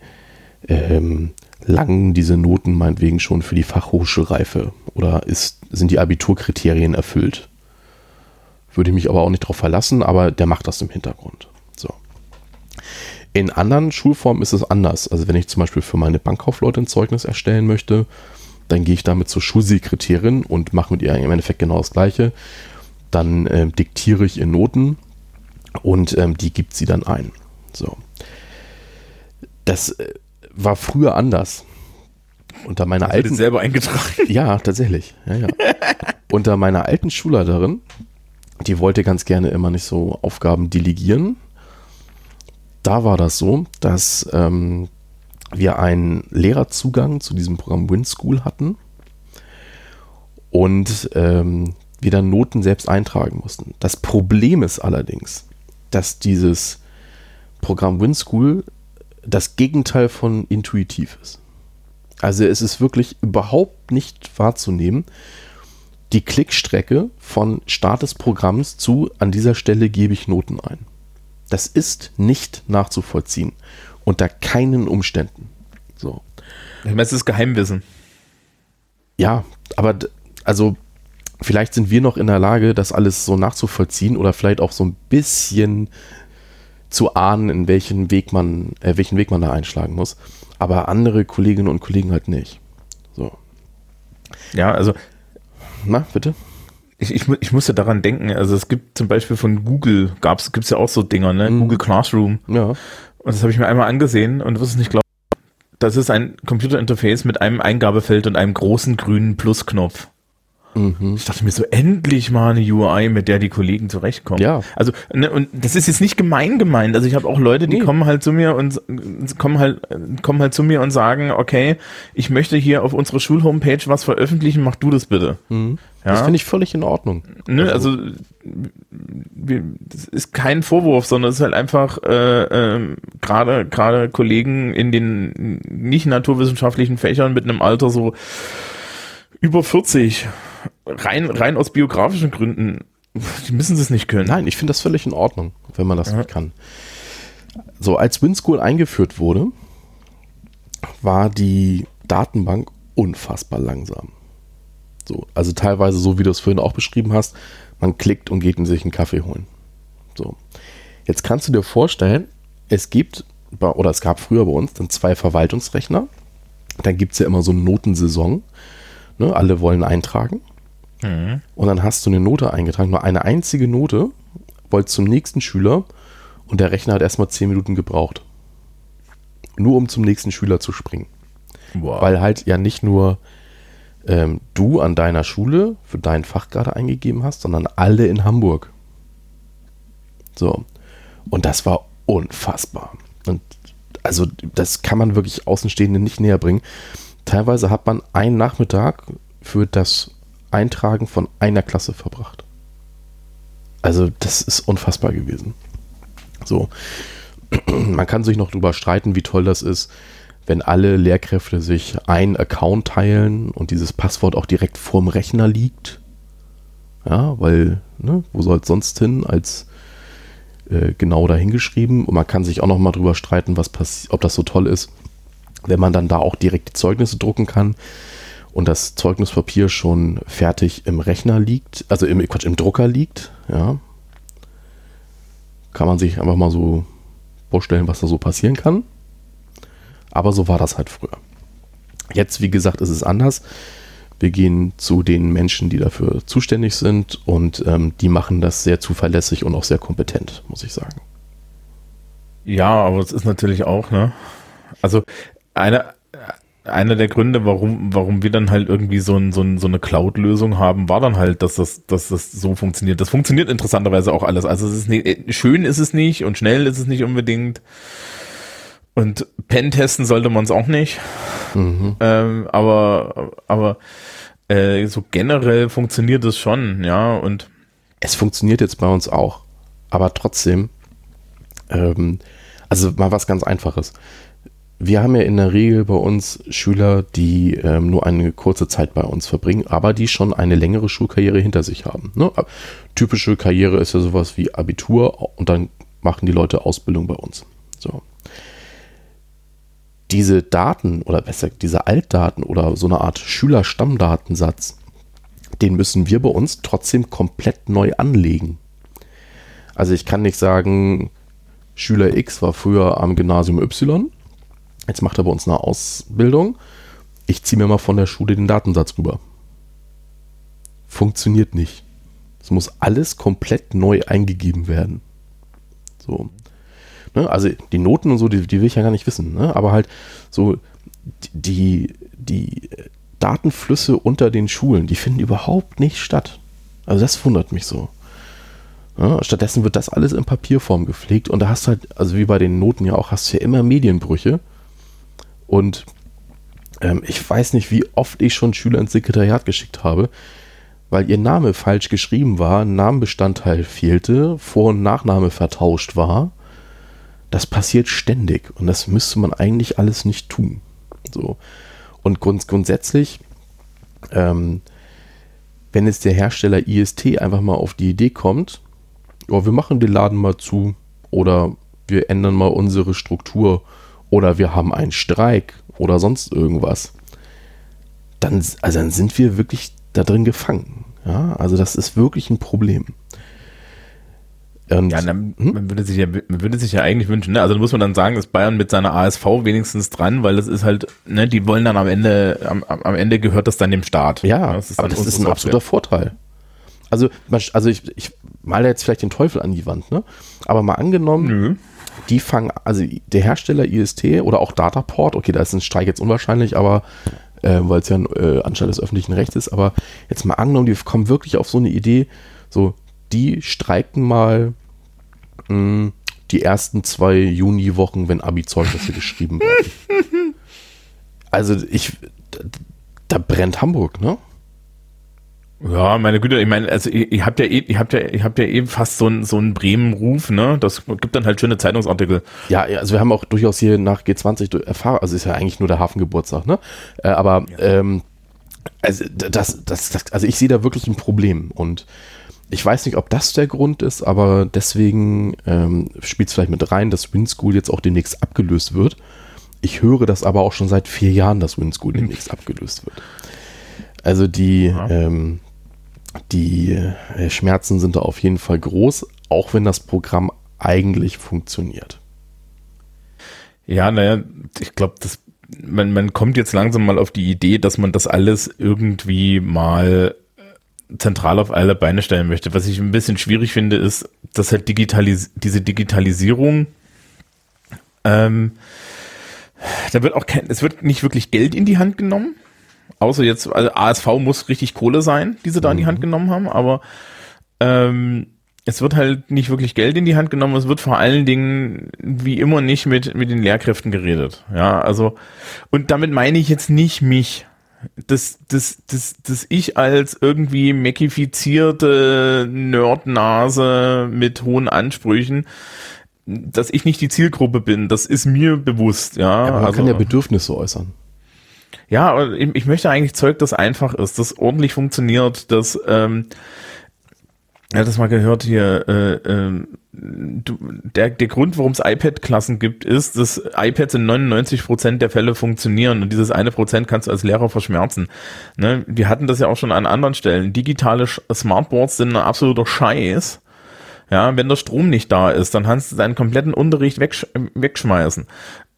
ähm, langen diese Noten meinetwegen schon für die Fachhochschulreife oder ist, sind die Abiturkriterien erfüllt? Würde ich mich aber auch nicht darauf verlassen, aber der macht das im Hintergrund. So. In anderen Schulformen ist es anders. Also wenn ich zum Beispiel für meine Bankkaufleute ein Zeugnis erstellen möchte, dann gehe ich damit zur Schulsekretärin und mache mit ihr im Endeffekt genau das Gleiche. Dann äh, diktiere ich ihr Noten und ähm, die gibt sie dann ein. So. Das äh, war früher anders. Unter meiner das alten selber eingetragen? ja, tatsächlich. Ja, ja. [laughs] Unter meiner alten Schulleiterin, die wollte ganz gerne immer nicht so Aufgaben delegieren. Da war das so, dass ähm, wir einen Lehrerzugang zu diesem Programm WinSchool hatten und ähm, wir dann Noten selbst eintragen mussten. Das Problem ist allerdings, dass dieses Programm WinSchool das Gegenteil von intuitiv ist. Also es ist wirklich überhaupt nicht wahrzunehmen, die Klickstrecke von Start des Programms zu an dieser Stelle gebe ich Noten ein. Das ist nicht nachzuvollziehen. Unter keinen Umständen. So. Ich meine, es ist Geheimwissen. Ja, aber also vielleicht sind wir noch in der Lage, das alles so nachzuvollziehen oder vielleicht auch so ein bisschen zu ahnen, in welchen Weg man, äh, welchen Weg man da einschlagen muss. Aber andere Kolleginnen und Kollegen halt nicht. So. Ja, also Na, bitte? ich, ich, ich musste daran denken, also es gibt zum Beispiel von Google, gab's, gibt's ja auch so Dinger, ne? Mhm. Google Classroom. Ja. Und das habe ich mir einmal angesehen und wirst es nicht glauben. Das ist ein Computerinterface mit einem Eingabefeld und einem großen grünen Plusknopf. Mhm. Ich dachte mir so, endlich mal eine UI, mit der die Kollegen zurechtkommen. Ja. Also, ne, und das ist jetzt nicht gemein gemeint. Also ich habe auch Leute, die Nee. kommen halt zu mir und kommen halt, äh, kommen halt zu mir und sagen, okay, ich möchte hier auf unserer Schulhomepage was veröffentlichen, mach du das bitte. Mhm. Ja. Das finde ich völlig in Ordnung. Ne, also wir, das ist kein Vorwurf, sondern es ist halt einfach äh, ähm, gerade gerade Kollegen in den nicht naturwissenschaftlichen Fächern mit einem Alter so über 40 rein rein aus biografischen Gründen, die [laughs] müssen es nicht können. Nein, ich finde das völlig in Ordnung, wenn man das Ja. nicht kann. So, als WinSchool eingeführt wurde, war die Datenbank unfassbar langsam. So, also teilweise so, wie du es vorhin auch beschrieben hast, man klickt und geht in sich einen Kaffee holen. So. Jetzt kannst du dir vorstellen, es gibt, oder es gab früher bei uns dann zwei Verwaltungsrechner. Dann gibt es ja immer so eine Notensaison. Ne, alle wollen eintragen. Mhm. Und dann hast du eine Note eingetragen, nur eine einzige Note, wollt zum nächsten Schüler und der Rechner hat erstmal 10 Minuten gebraucht. Nur um zum nächsten Schüler zu springen. Wow. Weil halt ja nicht nur ähm, du an deiner Schule für dein Fach gerade eingegeben hast, sondern alle in Hamburg. So. Und das war unfassbar. Und also das kann man wirklich Außenstehenden nicht näher bringen. Teilweise hat man einen Nachmittag für das Eintragen von einer Klasse verbracht. Also das ist unfassbar gewesen. So. [clears throat] Man kann sich noch drüber streiten, wie toll das ist, wenn alle Lehrkräfte sich einen Account teilen und dieses Passwort auch direkt vorm Rechner liegt. Ja, weil, ne, wo soll es sonst hin als äh, genau dahingeschrieben? Und man kann sich auch noch mal drüber streiten, was ob das so toll ist, wenn man dann da auch direkt die Zeugnisse drucken kann und das Zeugnispapier schon fertig im Rechner liegt, also im, Quatsch, im Drucker liegt, ja. Kann man sich einfach mal so vorstellen, was da so passieren kann. Aber so war das halt früher. Jetzt, wie gesagt, ist es anders. Wir gehen zu den Menschen, die dafür zuständig sind und ähm, die machen das sehr zuverlässig und auch sehr kompetent, muss ich sagen. Ja, aber es ist natürlich auch, ne? Also eine, einer der Gründe, warum, warum wir dann halt irgendwie so, ein, so, ein, so eine Cloud-Lösung haben, war dann halt, dass das, dass das so funktioniert. Das funktioniert interessanterweise auch alles. Also es ist nicht, schön ist es nicht und schnell ist es nicht unbedingt. Und Pen testen sollte man es auch nicht. Mhm. Ähm, aber aber äh, so generell funktioniert es schon, ja. Und es funktioniert jetzt bei uns auch. Aber trotzdem, ähm, also mal was ganz Einfaches wir haben ja in der Regel bei uns Schüler, die ähm, nur eine kurze Zeit bei uns verbringen, aber die schon eine längere Schulkarriere hinter sich haben. Ne? Typische Karriere ist ja sowas wie Abitur und dann machen die Leute Ausbildung bei uns. So. Diese Daten oder besser diese Altdaten oder so eine Art Schülerstammdatensatz, den müssen wir bei uns trotzdem komplett neu anlegen. Also ich kann nicht sagen, Schüler X war früher am Gymnasium Y Jetzt macht er bei uns eine Ausbildung. Ich ziehe mir mal von der Schule den Datensatz rüber. Funktioniert nicht. Es muss alles komplett neu eingegeben werden. So. Ne? Also die Noten und so, die, die will ich ja gar nicht wissen. Ne? Aber halt so die, die Datenflüsse unter den Schulen, die finden überhaupt nicht statt. Also das wundert mich so. Ja, stattdessen wird das alles in Papierform gepflegt und da hast du halt, also wie bei den Noten ja auch, hast du ja immer Medienbrüche. Und ähm, ich weiß nicht, wie oft ich schon Schüler ins Sekretariat geschickt habe, weil ihr Name falsch geschrieben war, Namenbestandteil fehlte, Vor- und Nachname vertauscht war. Das passiert ständig und das müsste man eigentlich alles nicht tun. So. Und grund grundsätzlich, ähm, wenn jetzt der Hersteller IST einfach mal auf die Idee kommt, oh, wir machen den Laden mal zu oder wir ändern mal unsere Struktur oder wir haben einen Streik oder sonst irgendwas, dann, also dann sind wir wirklich da drin gefangen. Ja, also das ist wirklich ein Problem. Und, ja, dann, hm? man, würde sich ja, man würde sich ja eigentlich wünschen, ne? also muss man dann sagen, ist Bayern mit seiner ASV wenigstens dran, weil das ist halt, ne, die wollen dann am Ende, am, am Ende gehört das dann dem Staat. Ja, das aber das ist ein absoluter Vorteil. Also, also ich, ich male jetzt vielleicht den Teufel an die Wand, ne? Aber mal angenommen, Nö die fangen, also der Hersteller IST oder auch Dataport, okay, da ist ein Streik jetzt unwahrscheinlich, aber äh, weil es ja ein äh, Anstalt des öffentlichen Rechts ist, aber jetzt mal angenommen, die kommen wirklich auf so eine Idee, so, die streiken mal mh, hm, die ersten zwei Juniwochen, wenn Abi-Zeugnisse [laughs] geschrieben werden. Also ich, da brennt Hamburg, ne? Ja, meine Güte, ich meine, also ihr, ihr habt ja, ihr habt ja, ihr habt ja eben fast so einen so einen Bremen-Ruf, ne? Das gibt dann halt schöne Zeitungsartikel. Ja, also wir haben auch durchaus hier nach G20 erfahren, also ist ja eigentlich nur der Hafengeburtstag, ne? Äh, aber ja. ähm, also das, das, das, also ich sehe da wirklich ein Problem und ich weiß nicht, ob das der Grund ist, aber deswegen ähm, spielt es vielleicht mit rein, dass WinSchool jetzt auch demnächst abgelöst wird. Ich höre das aber auch schon seit vier Jahren, dass WinSchool demnächst abgelöst wird. Also die, ähm, die äh, Schmerzen sind da auf jeden Fall groß, auch wenn das Programm eigentlich funktioniert. Ja, naja, ich glaube, man, man kommt jetzt langsam mal auf die Idee, dass man das alles irgendwie mal äh, zentral auf alle Beine stellen möchte. Was ich ein bisschen schwierig finde, ist, dass halt digitalis diese Digitalisierung, ähm, da wird auch kein, es wird nicht wirklich Geld in die Hand genommen außer jetzt, also ASV muss richtig Kohle sein, die sie da in die Hand mhm. genommen haben, aber ähm, es wird halt nicht wirklich Geld in die Hand genommen, es wird vor allen Dingen wie immer nicht mit, mit den Lehrkräften geredet. Ja, also, und damit meine ich jetzt nicht mich. Das, das, das, das ich als irgendwie mekifizierte Nerdnase mit hohen Ansprüchen, dass ich nicht die Zielgruppe bin, das ist mir bewusst, ja. ja aber man also, kann ja Bedürfnisse äußern. Ja, ich möchte eigentlich Zeug, das einfach ist, das ordentlich funktioniert, das, ähm, ja, das mal gehört hier, äh, äh, du, der, der Grund, warum es iPad-Klassen gibt, ist, dass iPads in 99 Prozent der Fälle funktionieren und dieses eine Prozent kannst du als Lehrer verschmerzen. Ne? Wir hatten das ja auch schon an anderen Stellen. Digitale Smartboards sind ein absoluter Scheiß. Ja, wenn der Strom nicht da ist, dann kannst du deinen kompletten Unterricht wegsch wegschmeißen.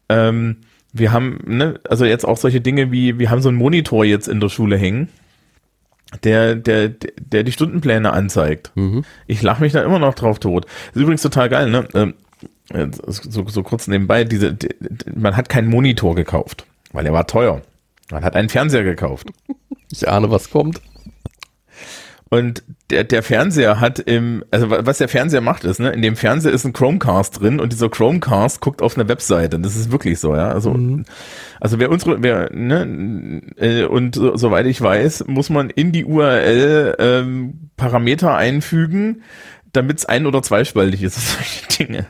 Ähm, wir haben, ne, also jetzt auch solche Dinge wie, wir haben so einen Monitor jetzt in der Schule hängen, der, der, der die Stundenpläne anzeigt. Mhm. Ich lache mich da immer noch drauf tot. ist übrigens total geil, ne? Ähm, äh, so, so kurz nebenbei, diese, die, man hat keinen Monitor gekauft, weil er war teuer. Man hat einen Fernseher gekauft. Ich ahne, was kommt. Und der, der Fernseher hat im, also was der Fernseher macht ist, ne, in dem Fernseher ist ein Chromecast drin und dieser Chromecast guckt auf eine Webseite. Das ist wirklich so, ja. Also, mhm. also wer unsere, wer, ne, äh, und so, soweit ich weiß, muss man in die URL ähm, Parameter einfügen, damit es ein- oder zweispaltig ist, [laughs] solche Dinge.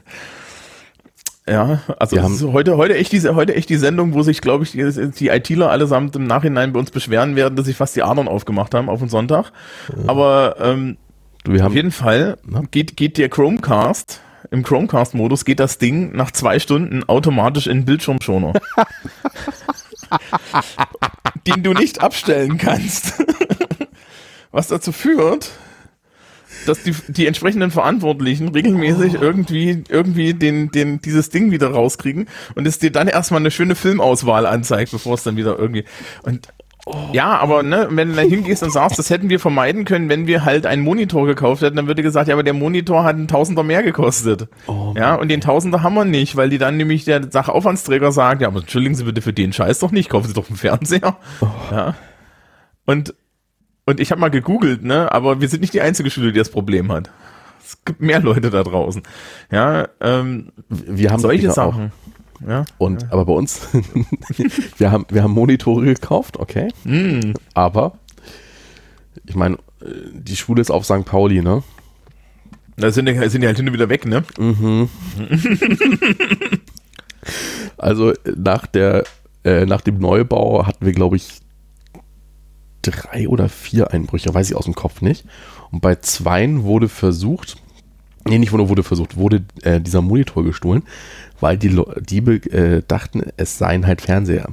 Ja, also heute, heute echt diese, heute echt die Sendung, wo sich, glaube ich, die, die ITler allesamt im Nachhinein bei uns beschweren werden, dass sich fast die Adern aufgemacht haben auf den Sonntag. Ja. Aber ähm, wir haben, auf jeden Fall geht, geht der Chromecast, im Chromecast-Modus geht das Ding nach zwei Stunden automatisch in Bildschirmschoner. [laughs] den du nicht abstellen kannst. [laughs] Was dazu führt, dass die, die entsprechenden Verantwortlichen regelmäßig oh. irgendwie, irgendwie den, den, dieses Ding wieder rauskriegen und es dir dann erstmal eine schöne Filmauswahl anzeigt, bevor es dann wieder irgendwie, und Oh. Ja, aber ne, wenn du da hingehst und sagst, das hätten wir vermeiden können, wenn wir halt einen Monitor gekauft hätten, dann würde gesagt, ja, aber der Monitor hat einen Tausender mehr gekostet. Oh, ja, und den Tausender haben wir nicht, weil die dann nämlich der Sachaufwandsträger sagt, ja, aber entschuldigen Sie bitte für den Scheiß doch nicht, kaufen Sie doch einen Fernseher. Oh. Ja. Und und ich habe mal gegoogelt, ne, aber wir sind nicht die einzige Schule, die das Problem hat. Es gibt mehr Leute da draußen. Ja, ähm, wir haben solche Sachen. Auch. Ja, und ja. aber bei uns, [laughs] wir haben wir haben Monitore gekauft, okay. Mm. Aber ich meine, die Schule ist auf St. Pauli, ne? Da sind die, sind die halt hin wieder weg, ne? Mhm. [laughs] also nach der äh, nach dem Neubau hatten wir, glaube ich, drei oder vier Einbrüche, weiß ich aus dem Kopf nicht. Und bei zweien wurde versucht, nee, nicht wurde, versucht, wurde äh, dieser Monitor gestohlen, weil die Diebe äh, dachten, es seien halt Fernseher.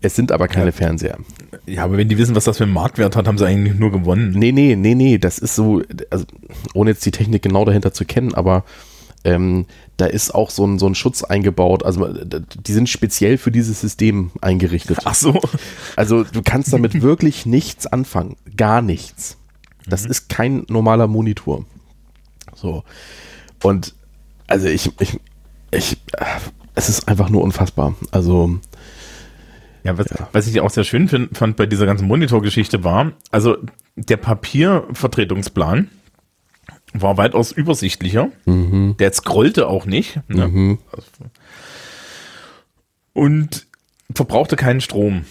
Es sind aber keine ja. Fernseher. Ja, aber wenn die wissen, was das für einen Marktwert hat, haben sie eigentlich nur gewonnen. Nee, nee, nee, nee, das ist so, also ohne jetzt die Technik genau dahinter zu kennen, aber ähm, da ist auch so ein, so ein Schutz eingebaut. Also die sind speziell für dieses System eingerichtet. Ach so. Also du kannst damit [laughs] wirklich nichts anfangen. Gar nichts. Das mhm. ist kein normaler Monitor. So. Und also ich, ich, ich, es ist einfach nur unfassbar. Also. Ja, was, ja. was ich auch sehr schön find, fand bei dieser ganzen Monitorgeschichte war, also der Papiervertretungsplan, war weitaus übersichtlicher. Mhm. Der scrollte auch nicht. Ne? Mhm. Und verbrauchte keinen Strom.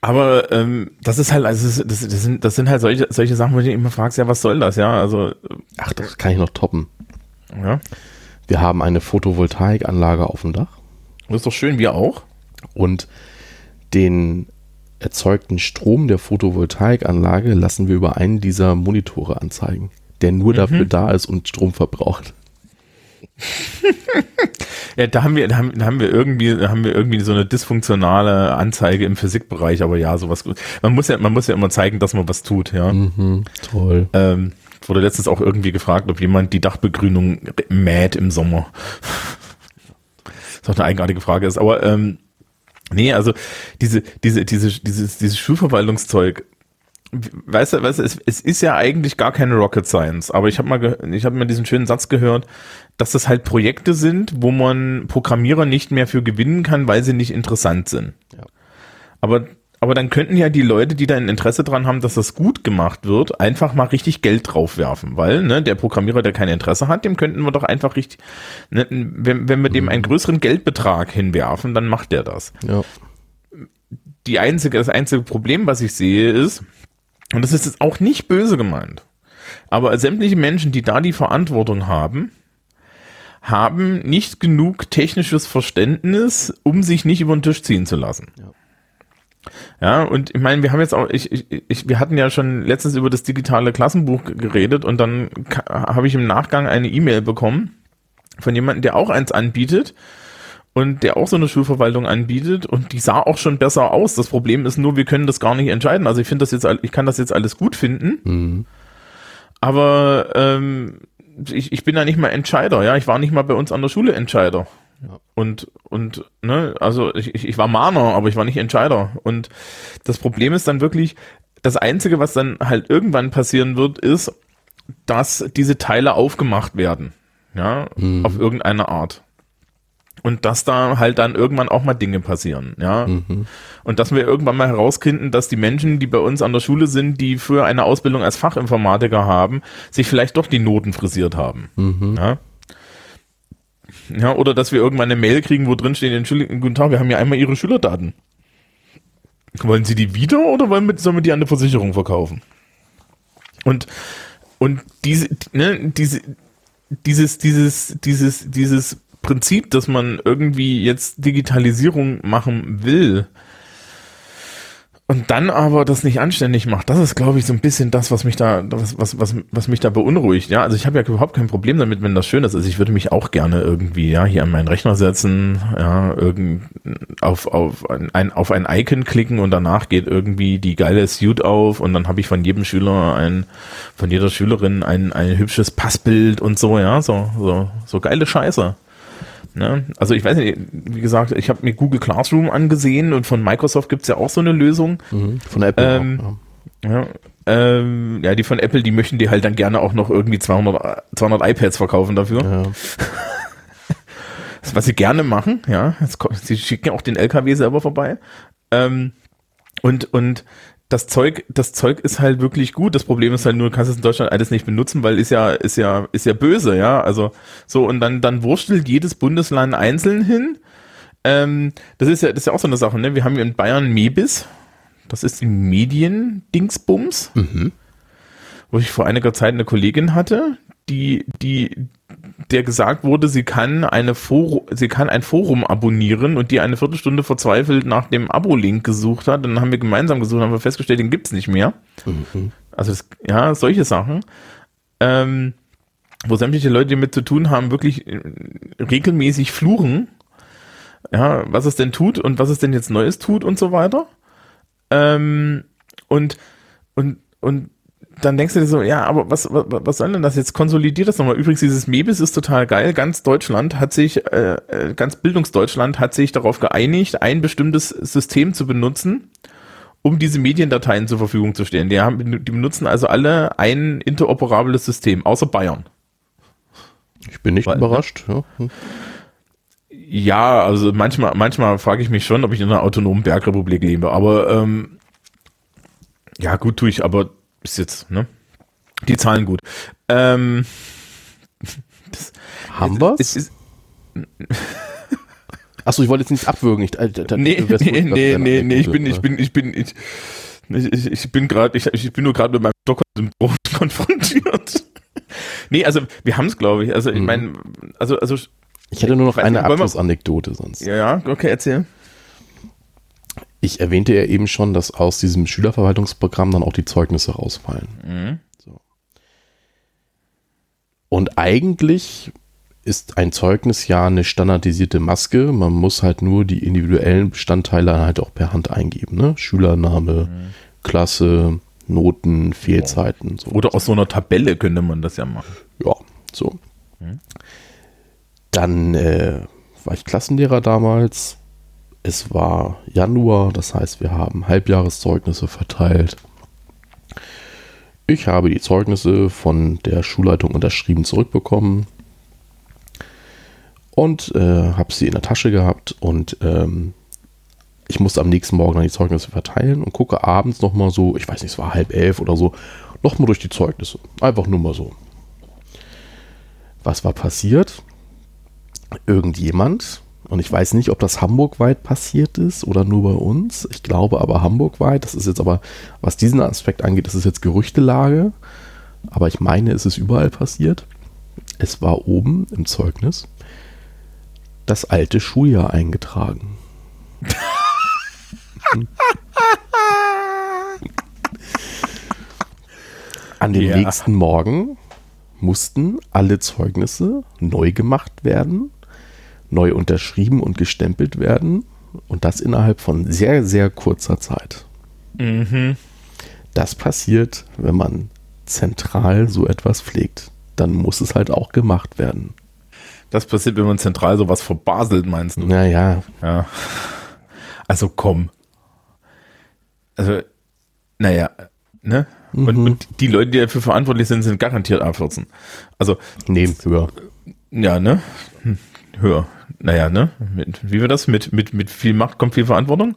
Aber ähm, das ist halt, also das, das, sind, das sind halt solche, solche Sachen, wo du immer fragst, ja, was soll das, ja? Also, ach, das kann ich noch toppen. Ja. Wir haben eine Photovoltaikanlage auf dem Dach. Das ist doch schön, wir auch. Und den erzeugten Strom der Photovoltaikanlage lassen wir über einen dieser Monitore anzeigen der nur mhm. dafür da ist und Strom verbraucht. [laughs] ja, da haben wir, da haben, da haben wir irgendwie, haben wir irgendwie so eine dysfunktionale Anzeige im Physikbereich, aber ja, sowas. Man muss ja, man muss ja immer zeigen, dass man was tut, ja. Mhm, toll. Ähm, wurde letztens auch irgendwie gefragt, ob jemand die Dachbegrünung mäht im Sommer. [laughs] Was auch eine eigenartige Frage ist, aber ähm, nee, also diese, diese, diese, dieses, dieses Schulverwaltungszeug, weißt du, weißt du es, es ist ja eigentlich gar keine Rocket Science, aber ich habe mal, ich habe mal diesen schönen Satz gehört, dass das halt Projekte sind, wo man Programmierer nicht mehr für gewinnen kann, weil sie nicht interessant sind. Ja. Aber aber dann könnten ja die Leute, die da ein Interesse dran haben, dass das gut gemacht wird, einfach mal richtig Geld draufwerfen, weil ne, der Programmierer, der kein Interesse hat, dem könnten wir doch einfach richtig, ne, wenn, wenn wir dem einen größeren Geldbetrag hinwerfen, dann macht der das. Ja. Die einzige, das einzige Problem, was ich sehe, ist, und das ist jetzt auch nicht böse gemeint, aber sämtliche Menschen, die da die Verantwortung haben, haben nicht genug technisches Verständnis, um sich nicht über den Tisch ziehen zu lassen. Ja. Ja, und ich meine, wir haben jetzt auch, ich, ich, ich, wir hatten ja schon letztens über das digitale Klassenbuch geredet und dann habe ich im Nachgang eine E-Mail bekommen von jemandem, der auch eins anbietet und der auch so eine Schulverwaltung anbietet und die sah auch schon besser aus. Das Problem ist nur, wir können das gar nicht entscheiden. Also ich finde das jetzt, ich kann das jetzt alles gut finden, mhm. aber ähm, ich, ich bin da nicht mal Entscheider. Ja, ich war nicht mal bei uns an der Schule Entscheider. Ja. Und, und, ne, also ich, ich war Mahner, aber ich war nicht Entscheider. Und das Problem ist dann wirklich, das Einzige, was dann halt irgendwann passieren wird, ist, dass diese Teile aufgemacht werden. Ja, mhm. auf irgendeine Art. Und dass da halt dann irgendwann auch mal Dinge passieren, ja. Mhm. Und dass wir irgendwann mal herauskriegen, dass die Menschen, die bei uns an der Schule sind, die für eine Ausbildung als Fachinformatiker haben, sich vielleicht doch die Noten frisiert haben. Mhm. Ja. Ja, oder dass wir irgendwann eine Mail kriegen, wo drin steht, Entschuldigung, guten Tag, wir haben ja einmal Ihre Schülerdaten. Wollen Sie die wieder oder wollen wir, sollen wir die an eine Versicherung verkaufen? Und, und diese, ne, diese, dieses, dieses, dieses, dieses Prinzip, dass man irgendwie jetzt Digitalisierung machen will, und dann aber das nicht anständig macht, das ist, glaube ich, so ein bisschen das, was mich da, was, was, was, was mich da beunruhigt. Ja, also ich habe ja überhaupt kein Problem damit, wenn das schön ist. Also ich würde mich auch gerne irgendwie, ja, hier an meinen Rechner setzen, ja, auf, auf ein, auf ein Icon klicken und danach geht irgendwie die geile Suite auf und dann habe ich von jedem Schüler ein, von jeder Schülerin ein, ein hübsches Passbild und so, ja, so, so, so geile Scheiße. Ne? Also ich weiß nicht, wie gesagt, ich habe mir Google Classroom angesehen und von Microsoft gibt es ja auch so eine Lösung. Mhm, von Apple ähm, auch, ja. Ja, ähm, ja, die von Apple, die möchten die halt dann gerne auch noch irgendwie 200, 200 iPads verkaufen dafür. Ja. was sie gerne machen, ja. Sie schicken auch den LKW selber vorbei. Ähm, und, und das Zeug, das Zeug ist halt wirklich gut. Das Problem ist halt nur, du kannst es in Deutschland alles nicht benutzen, weil ist ja, ist ja, ist ja böse, ja. Also so und dann, dann wurstelt jedes Bundesland einzeln hin. Ähm, das ist ja, das ist ja auch so eine Sache. Ne? Wir haben hier in Bayern Mebis. Das ist die Medien-Dingsbums, mhm. wo ich vor einiger Zeit eine Kollegin hatte, die, die, der gesagt wurde, sie kann eine Forum, sie kann ein Forum abonnieren und die eine Viertelstunde verzweifelt nach dem Abo-Link gesucht hat. Dann haben wir gemeinsam gesucht, haben wir festgestellt, den gibt's nicht mehr. Mhm. Also das, ja, solche Sachen. Ähm, wo sämtliche Leute, die mit zu tun haben, wirklich äh, regelmäßig fluchen, ja, was es denn tut und was es denn jetzt Neues tut und so weiter. Ähm, und, und, und dann denkst du dir so, ja, aber was, was, was soll denn das jetzt? Konsolidiert das nochmal. Übrigens, dieses Mebis ist total geil. Ganz Deutschland hat sich, äh, äh, ganz Bildungsdeutschland hat sich darauf geeinigt, ein bestimmtes System zu benutzen, um diese Mediendateien zur Verfügung zu stellen. Die, haben, die benutzen also alle ein interoperables System, außer Bayern. Ich bin nicht Weil, überrascht. Ja. Hm. ja, also manchmal, manchmal frage ich mich schon, ob ich in einer autonomen Bergrepublik lebe, aber ähm, ja, gut tue ich, aber ist jetzt, ne? Die Zahlen gut. Ähm, das, Haben wir es? Achso, ich wollte jetzt nicht abwürgen. Ich, äh, nee, nee, nee, nee, nee, ich bin, ich bin, ich bin, ich, ich, ich bin gerade, ich, ich bin nur gerade mit meinem Stockholm-Syndrom [laughs] konfrontiert. nee, also wir haben es, glaube ich. Also ich mhm. meine, also, also ich hätte nur noch eine Abschlussanekdote sonst. Ja, ja, okay, erzähl. Ich erwähnte ja eben schon, dass aus diesem Schülerverwaltungsprogramm dann auch die Zeugnisse rausfallen. Mhm. So. Und eigentlich ist ein Zeugnis ja eine standardisierte Maske. Man muss halt nur die individuellen Bestandteile halt auch per Hand eingeben. Ne? Schülername, mhm. Klasse, Noten, Fehlzeiten. So. Oder aus so einer Tabelle könnte man das ja machen. Ja, so. Mhm. Dann äh, war ich Klassenlehrer damals es war Januar, das heißt, wir haben Halbjahreszeugnisse verteilt. Ich habe die Zeugnisse von der Schulleitung unterschrieben zurückbekommen und äh, habe sie in der Tasche gehabt und ähm, ich musste am nächsten Morgen dann die Zeugnisse verteilen und gucke abends nochmal so, ich weiß nicht, es war halb elf oder so, nochmal durch die Zeugnisse. Einfach nur mal so. Was war passiert? Irgendjemand und ich weiß nicht, ob das hamburgweit passiert ist oder nur bei uns. Ich glaube aber hamburgweit. Das ist jetzt aber, was diesen Aspekt angeht, das ist jetzt Gerüchtelage. Aber ich meine, es ist überall passiert. Es war oben im Zeugnis das alte Schuljahr eingetragen. [laughs] An dem ja. nächsten Morgen mussten alle Zeugnisse neu gemacht werden neu unterschrieben und gestempelt werden. Und das innerhalb von sehr, sehr kurzer Zeit. Mhm. Das passiert, wenn man zentral so etwas pflegt. Dann muss es halt auch gemacht werden. Das passiert, wenn man zentral sowas verbaselt, meinst du? Naja. Ja. Also komm. Also, naja, ne? Und, Mhm. und die Leute, die dafür verantwortlich sind, sind garantiert A14. Also, Nee, höher. ja, ne? Hm, Höher. Naja, ne? Mit, wie wir das? Mit, mit, mit viel Macht kommt viel Verantwortung.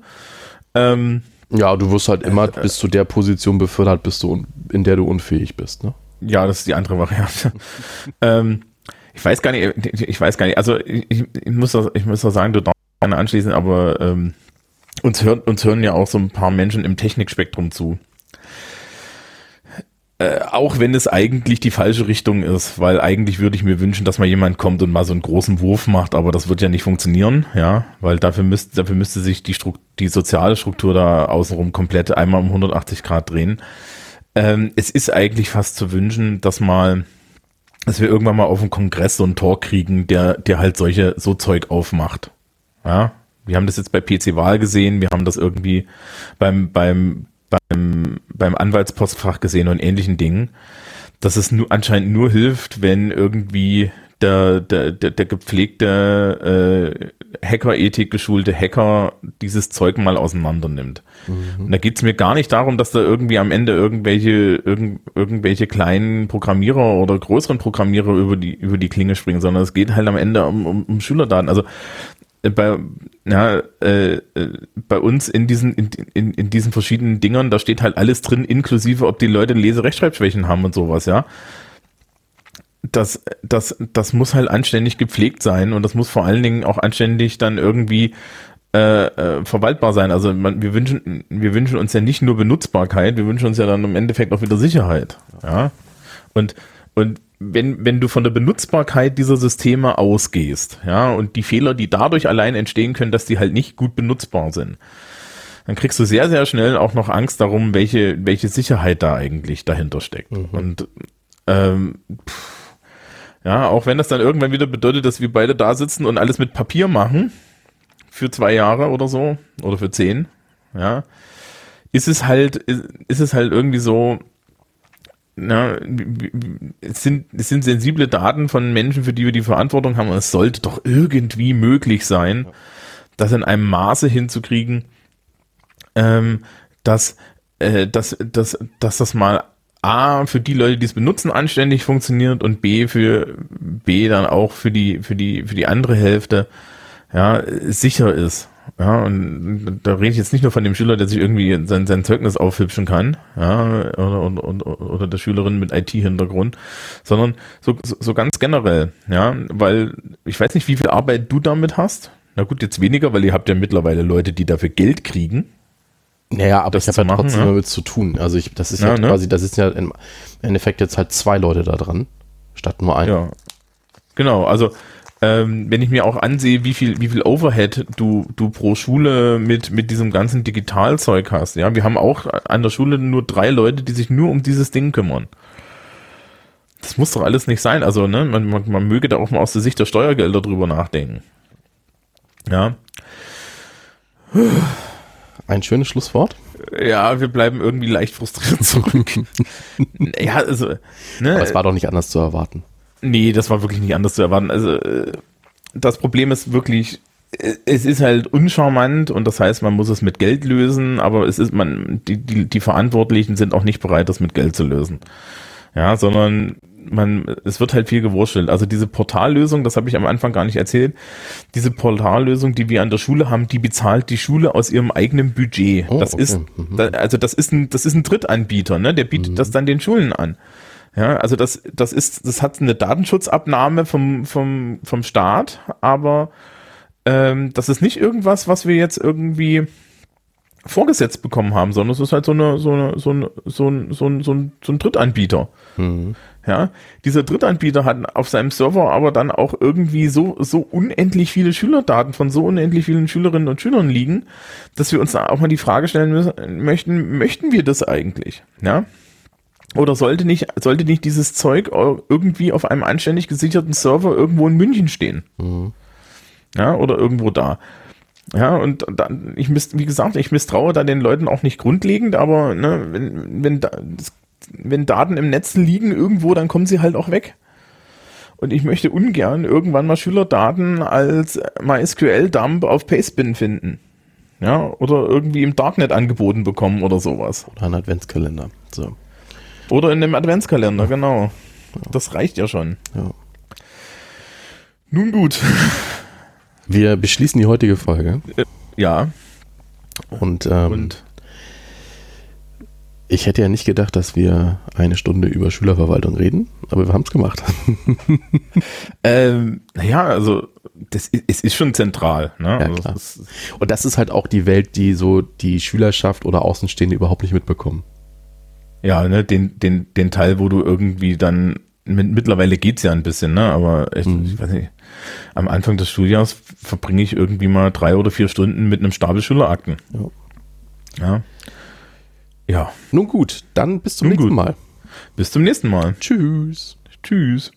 Ähm, Ja, du wirst halt immer bis zu der Position befördert, bis du in der du unfähig bist, ne? ja, das ist die andere Variante. [laughs] ähm, ich weiß gar nicht, ich weiß gar nicht, also ich, ich muss das, ich muss das sagen, du darfst gerne anschließen, aber ähm, uns hören, uns hören ja auch so ein paar Menschen im Technikspektrum zu. Äh, auch wenn es eigentlich die falsche Richtung ist, weil eigentlich würde ich mir wünschen, dass mal jemand kommt und mal so einen großen Wurf macht, aber das wird ja nicht funktionieren, ja, weil dafür müsste, dafür müsste sich die, die soziale Struktur da außenrum komplett einmal um 180 Grad drehen. Ähm, es ist eigentlich fast zu wünschen, dass mal, dass wir irgendwann mal auf dem Kongress so einen Talk kriegen, der, der halt solche, so Zeug aufmacht. Ja, wir haben das jetzt bei PC Wahl gesehen, wir haben das irgendwie beim, beim, beim, beim Anwaltspostfach gesehen und ähnlichen Dingen, dass es nur, anscheinend nur hilft, wenn irgendwie der, der, der, der gepflegte äh, Hacker-Ethik geschulte Hacker dieses Zeug mal auseinander nimmt. Und da geht's mir gar nicht darum, dass da irgendwie am Ende irgendwelche, irgend, irgendwelche kleinen Programmierer oder größeren Programmierer über die, über die Klinge springen, sondern es geht halt am Ende um, um, um Schülerdaten. Also bei, ja, äh, äh, bei uns in diesen, in, in, in diesen verschiedenen Dingern, da steht halt alles drin, inklusive, ob die Leute Lese-Rechtschreibschwächen haben und sowas, ja. Das, das, das muss halt anständig gepflegt sein und das muss vor allen Dingen auch anständig dann irgendwie äh, äh, verwaltbar sein. Also man, wir wünschen, wir wünschen uns ja nicht nur Benutzbarkeit, wir wünschen uns ja dann im Endeffekt auch wieder Sicherheit. Ja. Und, und wenn, wenn du von der Benutzbarkeit dieser Systeme ausgehst, ja, und die Fehler, die dadurch allein entstehen können, dass die halt nicht gut benutzbar sind, dann kriegst du sehr, sehr schnell auch noch Angst darum, welche, welche Sicherheit da eigentlich dahinter steckt. Und ähm, pff, ja, auch wenn das dann irgendwann wieder bedeutet, dass wir beide da sitzen und alles mit Papier machen, für zwei Jahre oder so, oder für zehn, ja, ist es halt, ist, ist es halt irgendwie so, na, es sind, es sind sensible Daten von Menschen, für die wir die Verantwortung haben, und es sollte doch irgendwie möglich sein, das in einem Maße hinzukriegen, ähm, dass, äh, dass, dass, dass das mal A für die Leute, die es benutzen, anständig funktioniert und B für B dann auch für die, für die, für die andere Hälfte ja, sicher ist. Ja, und da rede ich jetzt nicht nur von dem Schüler, der sich irgendwie sein, sein Zeugnis aufhübschen kann, ja, oder, oder, oder, oder der Schülerin mit IT-Hintergrund, sondern so, so, ganz generell, ja, weil ich weiß nicht, wie viel Arbeit du damit hast. Na gut, jetzt weniger, weil ihr habt ja mittlerweile Leute, die dafür Geld kriegen. Naja, aber Das ich habe ja machen, trotzdem ja. damit zu tun. Also ich, das ist ja, Ja, ne? quasi, das ist ja im Endeffekt jetzt halt zwei Leute da dran, statt nur ein. Ja. Genau, also ähm, wenn ich mir auch ansehe, wie viel, wie viel Overhead du, du pro Schule mit, mit diesem ganzen Digitalzeug hast. Ja, wir haben auch an der Schule nur drei Leute, die sich nur um dieses Ding kümmern. Das muss doch alles nicht sein. Also, ne, man, man, man möge da auch mal aus der Sicht der Steuergelder drüber nachdenken. Ja. Ein schönes Schlusswort. Ja, wir bleiben irgendwie leicht frustriert zurück. [laughs] ja, also, ne, Aber es war doch nicht anders zu erwarten. Nee, das war wirklich nicht anders zu erwarten. Also äh, das Problem ist wirklich, äh, es ist halt uncharmant und das heißt, man muss es mit Geld lösen, aber es ist man die die, die Verantwortlichen sind auch nicht bereit, das mit Geld zu lösen. Ja, sondern man es wird halt viel gewurschtelt. Also diese Portallösung, das habe ich am Anfang gar nicht erzählt. Diese Portallösung, die wir an der Schule haben, die bezahlt die Schule aus ihrem eigenen Budget. Oh, das okay. ist Mhm. also das ist ein das ist ein Drittanbieter, ne? Der bietet das dann den Schulen an. Ja, also das, das ist, das hat eine Datenschutzabnahme vom, vom, vom Staat, aber ähm, das ist nicht irgendwas, was wir jetzt irgendwie vorgesetzt bekommen haben, sondern es ist halt so eine, so eine, so ein, so ein, so ein, so ein, so ein Drittanbieter. Mhm. Ja, dieser Drittanbieter hat auf seinem Server aber dann auch irgendwie so, so unendlich viele Schülerdaten von so unendlich vielen Schülerinnen und Schülern liegen, dass wir uns auch mal die Frage stellen müssen, möchten, möchten wir das eigentlich? Ja? Oder sollte nicht, sollte nicht dieses Zeug irgendwie auf einem anständig gesicherten Server irgendwo in München stehen? Mhm. Ja, oder irgendwo da. Ja, und dann, ich miss, wie gesagt, ich misstraue da den Leuten auch nicht grundlegend, aber ne, wenn, wenn, da, wenn Daten im Netz liegen irgendwo, dann kommen sie halt auch weg. und ich möchte ungern irgendwann mal Schülerdaten als MySQL-Dump auf Pastebin finden. Ja, oder irgendwie im Darknet angeboten bekommen oder sowas. Oder ein Adventskalender. So. Oder in einem Adventskalender, genau. Das reicht ja schon. Ja. Nun gut. Wir beschließen die heutige Folge. Ja. Und, ähm, Und ich hätte ja nicht gedacht, dass wir eine Stunde über Schülerverwaltung reden, aber wir haben es gemacht. [laughs] ähm, naja, also das ist, es ist schon zentral. Ne? Ja, also klar. das ist- Und das ist halt auch die Welt, die so die Schülerschaft oder Außenstehende überhaupt nicht mitbekommen. Ja, ne, den, den, den Teil, wo du irgendwie dann mit, mittlerweile geht's ja ein bisschen, ne? Aber ich, Mhm. ich weiß nicht, am Anfang des Studiums verbringe ich irgendwie mal drei oder vier Stunden mit einem Stapel Schülerakten. Ja. Ja. Ja. Nun gut, dann bis zum Nun nächsten gut. Mal. Bis zum nächsten Mal. Tschüss. Tschüss.